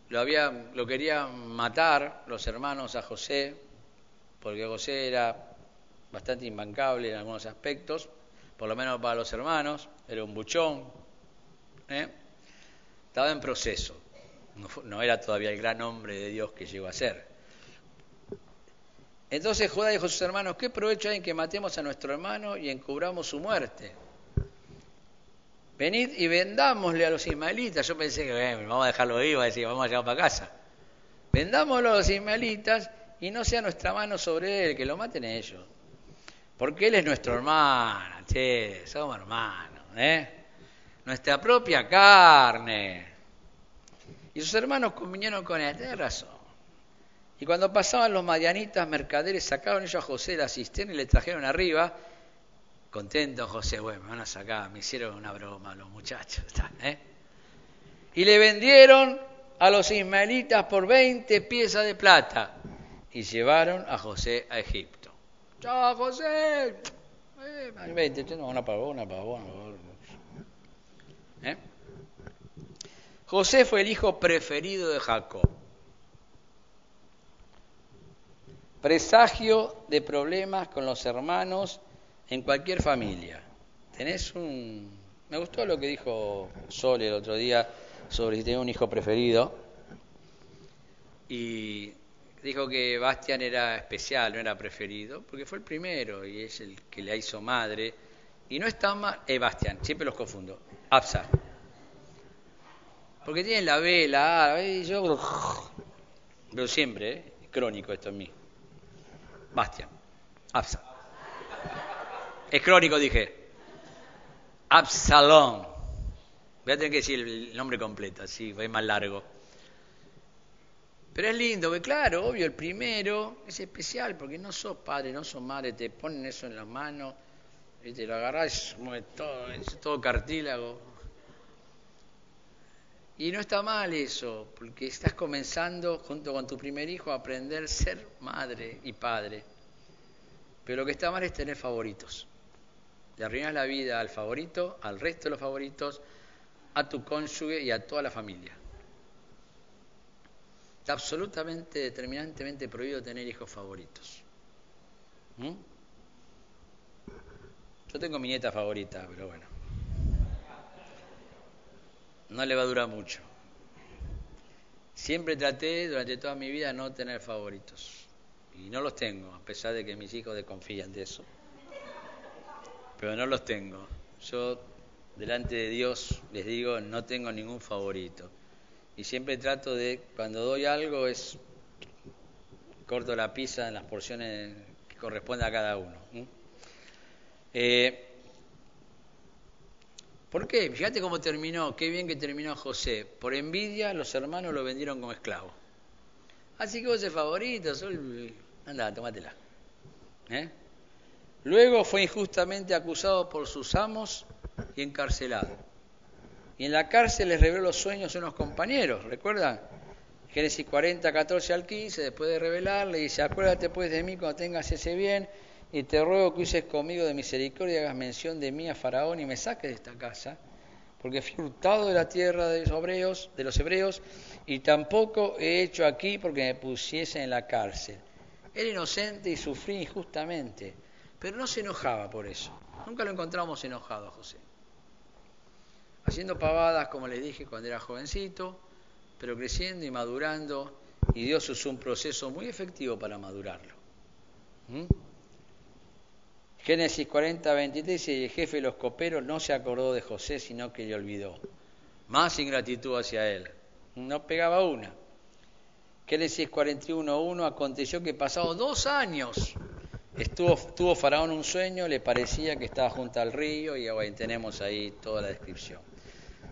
lo querían matar los hermanos a José, porque José era bastante imbancable en algunos aspectos, por lo menos para los hermanos, era un buchón, ¿eh? estaba en proceso, no, era todavía el gran hombre de Dios que llegó a ser. Entonces Judá dijo a sus hermanos, ¿qué provecho hay en que matemos a nuestro hermano y encubramos su muerte? Venid y vendámosle a los ismaelitas. Yo pensé que vamos a dejarlo vivo, decir, vamos a llevar para casa. Vendámoslo a los ismaelitas y no sea nuestra mano sobre él, que lo maten ellos. Porque él es nuestro hermano, che, somos hermanos, ¿eh? Nuestra propia carne. Y sus hermanos convinieron con él, tenés razón. Y cuando pasaban los madianitas mercaderes, sacaron ellos a José de la cisterna y le trajeron arriba. Contento José, bueno, me van a sacar, me hicieron una broma los muchachos. ¿eh? Y le vendieron a los ismaelitas por 20 piezas de plata y llevaron a José a Egipto. ¡Chao, José! 20, no, una para una para ¿Eh? José fue el hijo preferido de Jacob. presagio de problemas con los hermanos en cualquier familia. Tenés un... Me gustó lo que dijo Sol el otro día sobre si tenía un hijo preferido. Y dijo que Bastian era especial, no era preferido, porque fue el primero y es el que le hizo madre. Y no está mal, eh, Bastian, siempre los confundo. Absa. Porque tienen la B, la A, y yo. Pero siempre, ¿eh? crónico esto en mí. Bastian. Absa. Es crónico, dije. Absalón. Voy a tener que decir el nombre completo, así, es más largo. Pero es lindo, que claro, obvio, el primero es especial porque no sos padre, no sos madre, te ponen eso en las manos, y te lo agarrás, mueve todo, es todo cartílago. Y no está mal eso, porque estás comenzando junto con tu primer hijo a aprender a ser madre y padre. Pero lo que está mal es tener favoritos. Le arruinas la vida al favorito, al resto de los favoritos, a tu cónyuge y a toda la familia. Absolutamente, determinantemente prohibido tener hijos favoritos. ¿Mm? Yo tengo mi nieta favorita, pero bueno no le va a durar mucho. Siempre traté durante toda mi vida no tener favoritos. Y no los tengo, a pesar de que mis hijos desconfían de eso. Pero no los tengo. Yo, delante de Dios, les digo, no tengo ningún favorito. Y siempre trato de, cuando doy algo, es corto la pizza en las porciones que corresponden a cada uno. Eh, ¿Por qué? Fíjate cómo terminó, qué bien que terminó José. Por envidia los hermanos lo vendieron como esclavo. Así que vos sos favorito, sol... anda, tomátela. ¿Eh? Luego fue injustamente acusado por sus amos y encarcelado. Y en la cárcel les reveló los sueños a unos compañeros, ¿recuerdan? Génesis 40, 14 al 15, después de revelarle, dice, acuérdate pues de mí cuando tengas ese bien, y te ruego que uses conmigo de misericordia y hagas mención de mí a Faraón y me saques de esta casa, porque fui hurtado de la tierra de los hebreos, de los hebreos y tampoco he hecho aquí porque me pusiese en la cárcel. Era inocente y sufrí injustamente, pero no se enojaba por eso. Nunca lo encontramos enojado José. Haciendo pavadas, como les dije, cuando era jovencito, pero creciendo y madurando, y Dios usó un proceso muy efectivo para madurarlo. ¿Mm? Génesis 40, 23 y el jefe de los coperos no se acordó de José, sino que le olvidó. Más ingratitud hacia él. No pegaba una. Génesis 41, 1 aconteció que pasados dos años estuvo, tuvo Faraón un sueño, le parecía que estaba junto al río y tenemos ahí toda la descripción.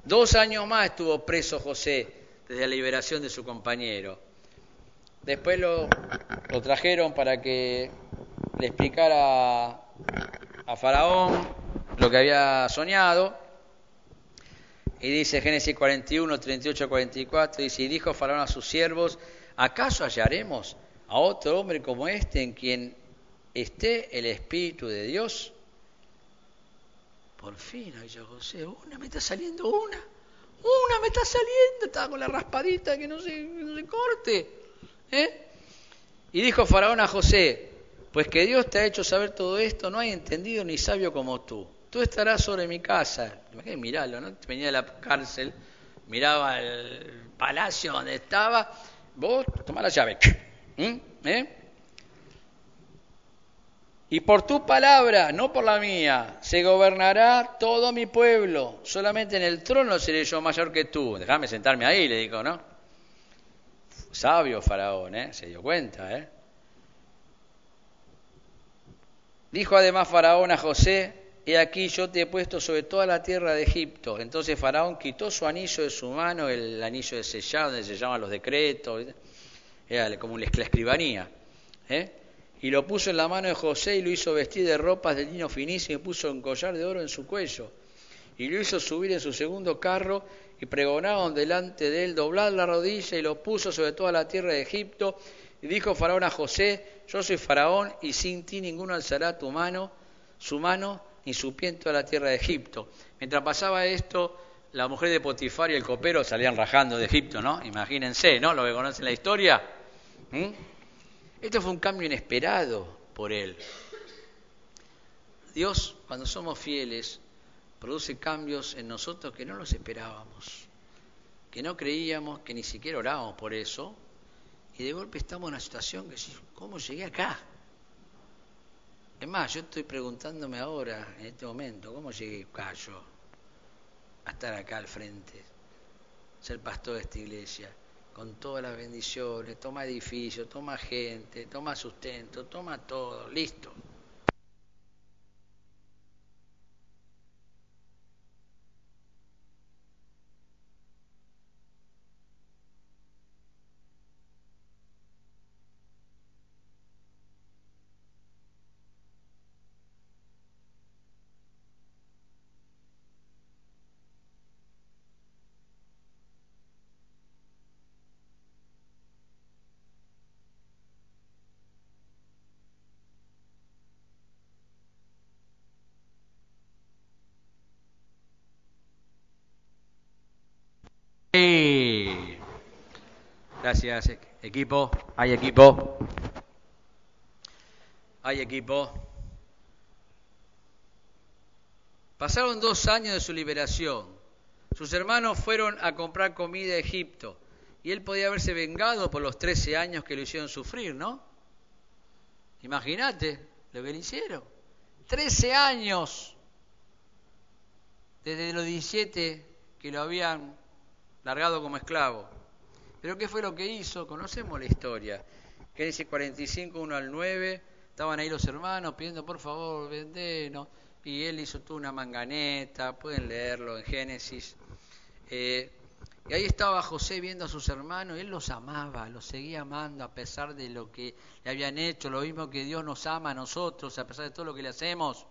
Dos años más estuvo preso José desde la liberación de su compañero. Después lo, trajeron para que le explicara a Faraón lo que había soñado. Y dice Génesis 41, 38, 44, dice, y dijo Faraón a sus siervos, ¿acaso hallaremos a otro hombre como este en quien esté el Espíritu de Dios? Por fin, dice José, una me está saliendo una, una me está saliendo, estaba con la raspadita que no se, no se corte. ¿eh? Y dijo Faraón a José, pues que Dios te ha hecho saber todo esto, no hay entendido ni sabio como tú. Tú estarás sobre mi casa. Imagínate, miralo, ¿no? Venía de la cárcel, miraba el palacio donde estaba. Vos tomá la llave. ¿Mm? ¿Eh? Y por tu palabra, no por la mía, se gobernará todo mi pueblo. Solamente en el trono seré yo mayor que tú. Déjame sentarme ahí, le dijo, ¿no? Sabio Faraón, ¿eh? Se dio cuenta, ¿eh? Dijo además Faraón a José, he aquí yo te he puesto sobre toda la tierra de Egipto. Entonces Faraón quitó su anillo de su mano, el anillo de sellar, donde se llaman los decretos, como la escribanía, ¿eh? Y lo puso en la mano de José y lo hizo vestir de ropas de lino finísimo y puso un collar de oro en su cuello. Y lo hizo subir en su segundo carro y pregonaron delante de él, doblar la rodilla y lo puso sobre toda la tierra de Egipto. Y dijo Faraón a José, yo soy faraón y sin ti ninguno alzará tu mano, su mano ni su pie en toda la tierra de Egipto. Mientras pasaba esto, la mujer de Potifar y el copero salían rajando de Egipto, ¿no? Imagínense, ¿no? Lo que conocen la historia. Esto fue un cambio inesperado por él. Dios, cuando somos fieles, produce cambios en nosotros que no los esperábamos, que no creíamos, que ni siquiera orábamos por eso, y de golpe estamos en una situación que ¿cómo llegué acá? Es más, yo estoy preguntándome ahora, en este momento, ¿cómo llegué acá yo? A estar acá al frente, ser pastor de esta iglesia, con todas las bendiciones, toma edificio, toma gente, toma sustento, toma todo, listo. Gracias, equipo. Hay equipo. Hay equipo. Pasaron dos años de su liberación. Sus hermanos fueron a comprar comida a Egipto y él podía haberse vengado por los 13 años que lo hicieron sufrir, ¿no? Imagínate lo que le hicieron. 13 años desde los 17 que lo habían largado como esclavo. Pero ¿qué fue lo que hizo? Conocemos la historia. Génesis 45, 1 al 9, estaban ahí los hermanos pidiendo, por favor, vendenos. y él hizo toda una manganeta, pueden leerlo en Génesis. Eh, y ahí estaba José viendo a sus hermanos, él los amaba, los seguía amando a pesar de lo que le habían hecho, lo mismo que Dios nos ama a nosotros, a pesar de todo lo que le hacemos.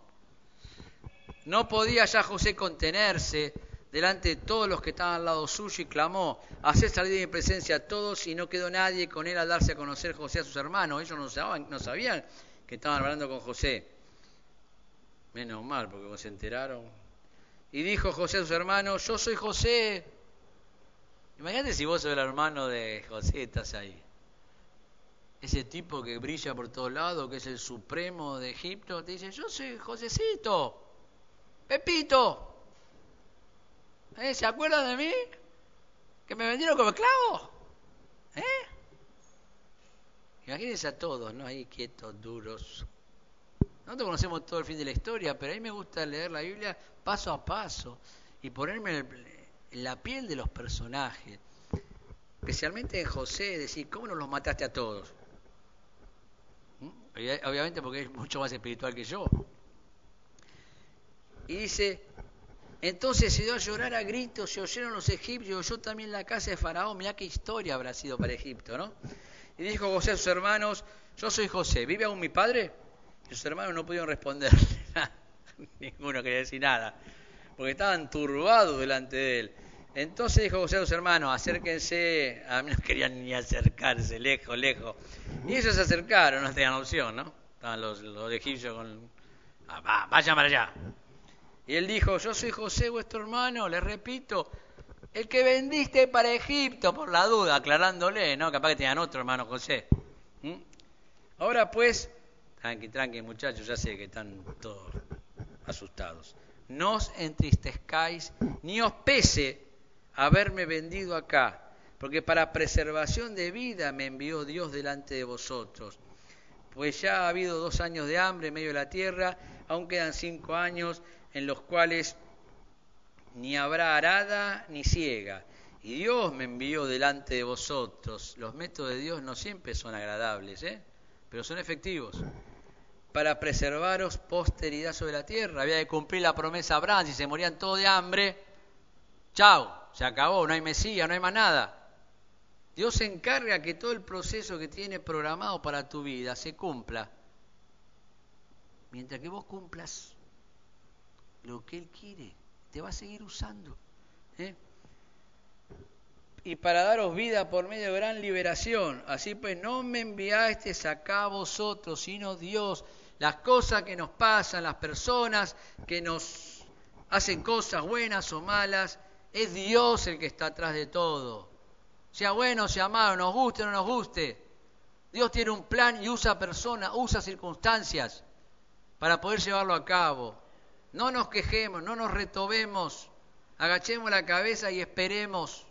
No podía ya José contenerse delante de todos los que estaban al lado suyo y clamó, hacer salir de mi presencia a todos y no quedó nadie con él al darse a conocer José a sus hermanos. Ellos no sabían, no sabían que estaban hablando con José. Menos mal, porque se enteraron. Y dijo José a sus hermanos, yo soy José Imagínate si vos sos el hermano de José, estás ahí. Ese tipo que brilla por todos lados, que es el supremo de Egipto, te dice, yo soy Josecito, Pepito. ¿Eh? ¿Se acuerdan de mí? ¿Que me vendieron como esclavo? ¿Eh? Imagínense a todos, ¿no? Ahí quietos, duros. Nosotros conocemos todo el fin de la historia, pero a mí me gusta leer la Biblia paso a paso y ponerme en la piel de los personajes, especialmente en José, decir, ¿cómo no los mataste a todos? ¿Mm? Obviamente porque es mucho más espiritual que yo. Y dice, entonces se dio a llorar a gritos, se oyeron los egipcios, yo también la casa de Faraón, mirá qué historia habrá sido para Egipto, ¿no? Y dijo José a sus hermanos, yo soy José, ¿vive aún mi padre? Y sus hermanos no pudieron responder, ninguno quería decir nada porque estaban turbados delante de él. Entonces dijo José a sus hermanos, acérquense, a mí no querían ni acercarse, lejos, lejos. Y ellos se acercaron, no tenían opción, ¿no? Estaban los, los egipcios con... Ah, vayan para allá. Y él dijo, yo soy José vuestro hermano, les repito, el que vendiste para Egipto, por la duda, aclarándole, ¿no? Capaz que tenían otro hermano José. ¿Mm? Ahora pues, tranqui, tranqui muchachos, ya sé que están todos asustados no os entristezcáis, ni os pese haberme vendido acá, porque para preservación de vida me envió Dios delante de vosotros. Pues ya ha habido dos años de hambre en medio de la tierra, aún quedan cinco años en los cuales ni habrá arada ni ciega. Y Dios me envió delante de vosotros. Los métodos de Dios no siempre son agradables, ¿eh? pero son efectivos para preservaros posteridad sobre la tierra. Había que cumplir la promesa a Abraham, si se morían todos de hambre, chao, se acabó, no hay Mesías, no hay más nada. Dios se encarga que todo el proceso que tiene programado para tu vida se cumpla. Mientras que vos cumplas lo que Él quiere, te va a seguir usando. ¿eh? Y para daros vida por medio de gran liberación. Así pues, no me enviasteis acá vosotros, sino Dios las cosas que nos pasan, las personas que nos hacen cosas buenas o malas, es Dios el que está atrás de todo. Sea bueno, sea malo, nos guste o no nos guste. Dios tiene un plan y usa personas, usa circunstancias para poder llevarlo a cabo. No nos quejemos, no nos retobemos, agachemos la cabeza y esperemos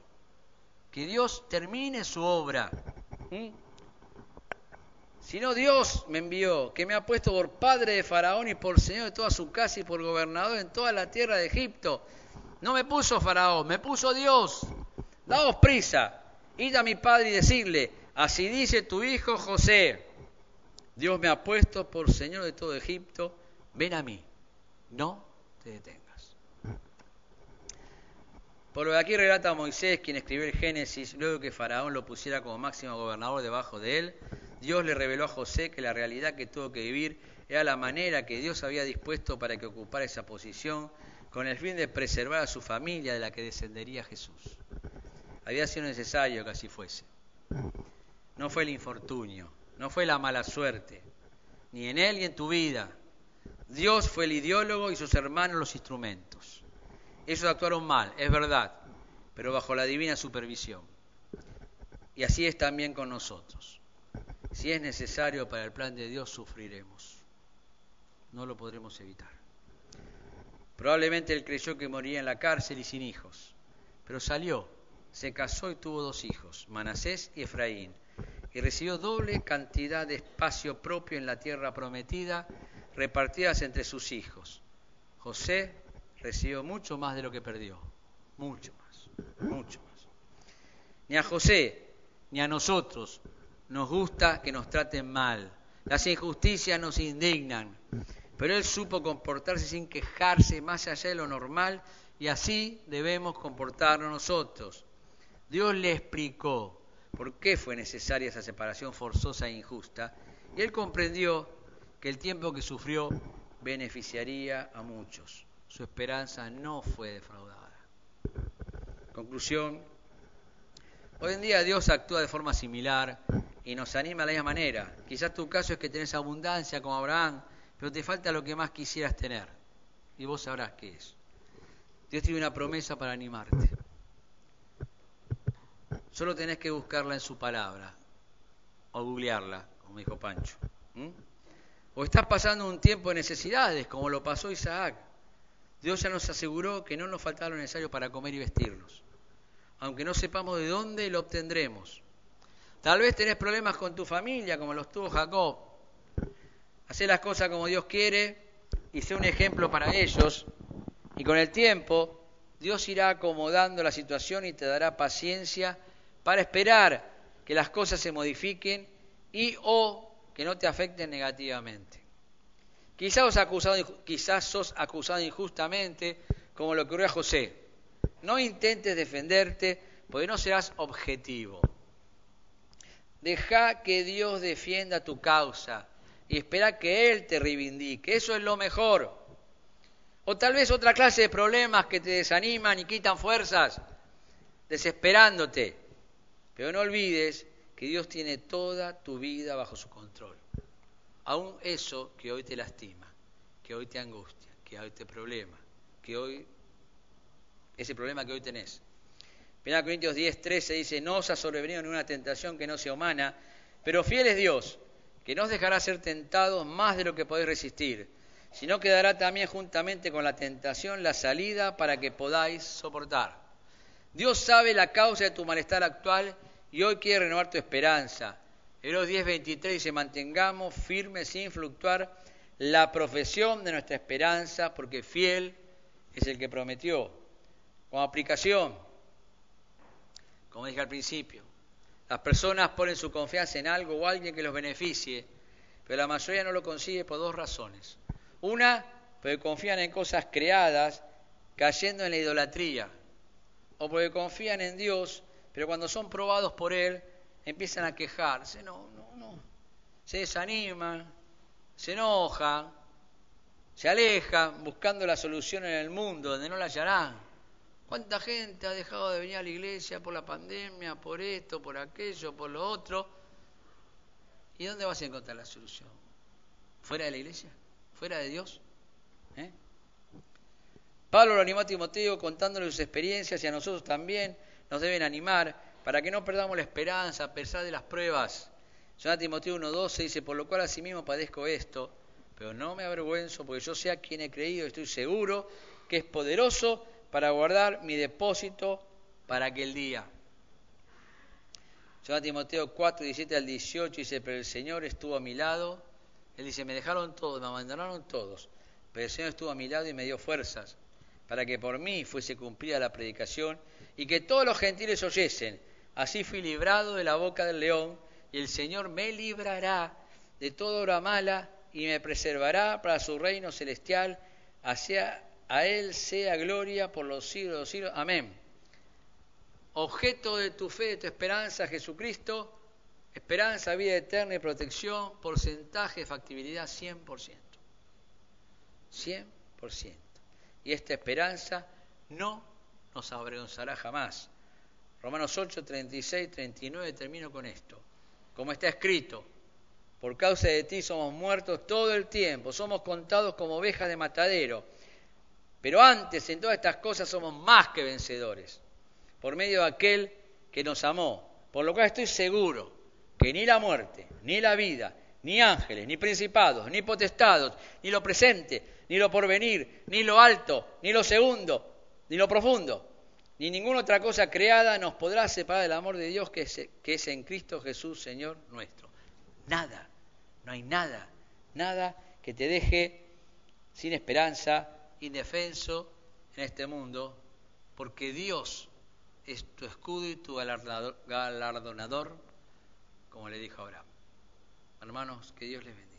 que Dios termine su obra. ¿Mm? sino Dios me envió, que me ha puesto por padre de Faraón y por señor de toda su casa y por gobernador en toda la tierra de Egipto. No me puso Faraón, me puso Dios. Daos prisa, id a mi padre y decirle, así dice tu hijo José, Dios me ha puesto por señor de todo Egipto, ven a mí, no te detengas. Por lo que aquí relata Moisés, quien escribió el Génesis, luego que Faraón lo pusiera como máximo gobernador debajo de él, Dios le reveló a José que la realidad que tuvo que vivir era la manera que Dios había dispuesto para que ocupara esa posición con el fin de preservar a su familia de la que descendería Jesús. Había sido necesario que así fuese. No fue el infortunio, no fue la mala suerte, ni en él ni en tu vida. Dios fue el ideólogo y sus hermanos los instrumentos. Ellos actuaron mal, es verdad, pero bajo la divina supervisión. Y así es también con nosotros. Si es necesario para el plan de Dios, sufriremos. No lo podremos evitar. Probablemente él creyó que moría en la cárcel y sin hijos, pero salió, se casó y tuvo dos hijos, Manasés y Efraín, y recibió doble cantidad de espacio propio en la tierra prometida, repartidas entre sus hijos. José recibió mucho más de lo que perdió, mucho más, mucho más. Ni a José, ni a nosotros nos gusta que nos traten mal. Las injusticias nos indignan. pero él supo comportarse sin quejarse más allá de lo normal y así debemos comportarnos nosotros. Dios le explicó por qué fue necesaria esa separación forzosa e injusta y él comprendió que el tiempo que sufrió beneficiaría a muchos. Su esperanza no fue defraudada. Conclusión. Hoy en día Dios actúa de forma similar y nos anima de la misma manera. Quizás tu caso es que tenés abundancia como Abraham, pero te falta lo que más quisieras tener. Y vos sabrás qué es. Dios tiene una promesa para animarte. Solo tenés que buscarla en su palabra o googlearla, como dijo Pancho. O estás pasando un tiempo de necesidades, como lo pasó Isaac. Dios ya nos aseguró que no nos faltará lo necesario para comer y vestirnos. Aunque no sepamos de dónde lo obtendremos. Tal vez tenés problemas con tu familia, como los tuvo Jacob. Hacé las cosas como Dios quiere y sé un ejemplo para ellos. Y con el tiempo, Dios irá acomodando la situación y te dará paciencia para esperar que las cosas se modifiquen y o que no te afecten negativamente. Quizás sos acusado, quizás sos acusado injustamente, como lo ocurrió a José. No intentes defenderte, porque no serás objetivo. Deja que Dios defienda tu causa y espera que Él te reivindique. Eso es lo mejor. O tal vez otra clase de problemas que te desaniman y quitan fuerzas, desesperándote. Pero no olvides que Dios tiene toda tu vida bajo su control. Aún eso que hoy te lastima, que hoy te angustia, que hoy te problema, que hoy, ese problema que hoy tenés. 1 Corintios 10, 13 dice, no os ha sobrevenido ninguna tentación que no sea humana, pero fiel es Dios, que no os dejará ser tentados más de lo que podéis resistir, sino que dará también juntamente con la tentación la salida para que podáis soportar. Dios sabe la causa de tu malestar actual y hoy quiere renovar tu esperanza. Hebreos 10:23 dice, mantengamos firme sin fluctuar la profesión de nuestra esperanza, porque fiel es el que prometió. Como aplicación, como dije al principio, las personas ponen su confianza en algo o alguien que los beneficie, pero la mayoría no lo consigue por dos razones. Una, porque confían en cosas creadas, cayendo en la idolatría, o porque confían en Dios, pero cuando son probados por Él, empiezan a quejarse, no, no, no, se desaniman, se enojan, se alejan buscando la solución en el mundo donde no la hallarán. ¿Cuánta gente ha dejado de venir a la iglesia por la pandemia, por esto, por aquello, por lo otro? ¿Y dónde vas a encontrar la solución? ¿Fuera de la iglesia? fuera de Dios. ¿Eh? Pablo lo animó a Timoteo contándole sus experiencias y a nosotros también nos deben animar para que no perdamos la esperanza a pesar de las pruebas. San Timoteo 1.12 dice, por lo cual asimismo padezco esto, pero no me avergüenzo porque yo sé a quien he creído y estoy seguro que es poderoso para guardar mi depósito para aquel día. San Timoteo 4, 17 al 18 dice, pero el Señor estuvo a mi lado él dice, me dejaron todos, me abandonaron todos, pero el Señor estuvo a mi lado y me dio fuerzas para que por mí fuese cumplida la predicación y que todos los gentiles oyesen. Así fui librado de la boca del león y el Señor me librará de toda obra mala y me preservará para su reino celestial. Hacia a Él sea gloria por los siglos de los siglos. Amén. Objeto de tu fe, de tu esperanza, Jesucristo, Esperanza, vida eterna y protección, porcentaje de factibilidad 100%. 100%. Y esta esperanza no nos avergonzará jamás. Romanos 8, 36, 39, termino con esto. Como está escrito, por causa de ti somos muertos todo el tiempo, somos contados como ovejas de matadero. Pero antes, en todas estas cosas, somos más que vencedores, por medio de aquel que nos amó. Por lo cual estoy seguro que ni la muerte, ni la vida, ni ángeles, ni principados, ni potestados, ni lo presente, ni lo porvenir, ni lo alto, ni lo segundo, ni lo profundo, ni ninguna otra cosa creada nos podrá separar del amor de Dios que es, en Cristo Jesús, Señor nuestro. Nada, no hay nada, nada que te deje sin esperanza, indefenso en este mundo, porque Dios es tu escudo y tu galardonador como le dijo Abraham. Hermanos, que Dios les bendiga.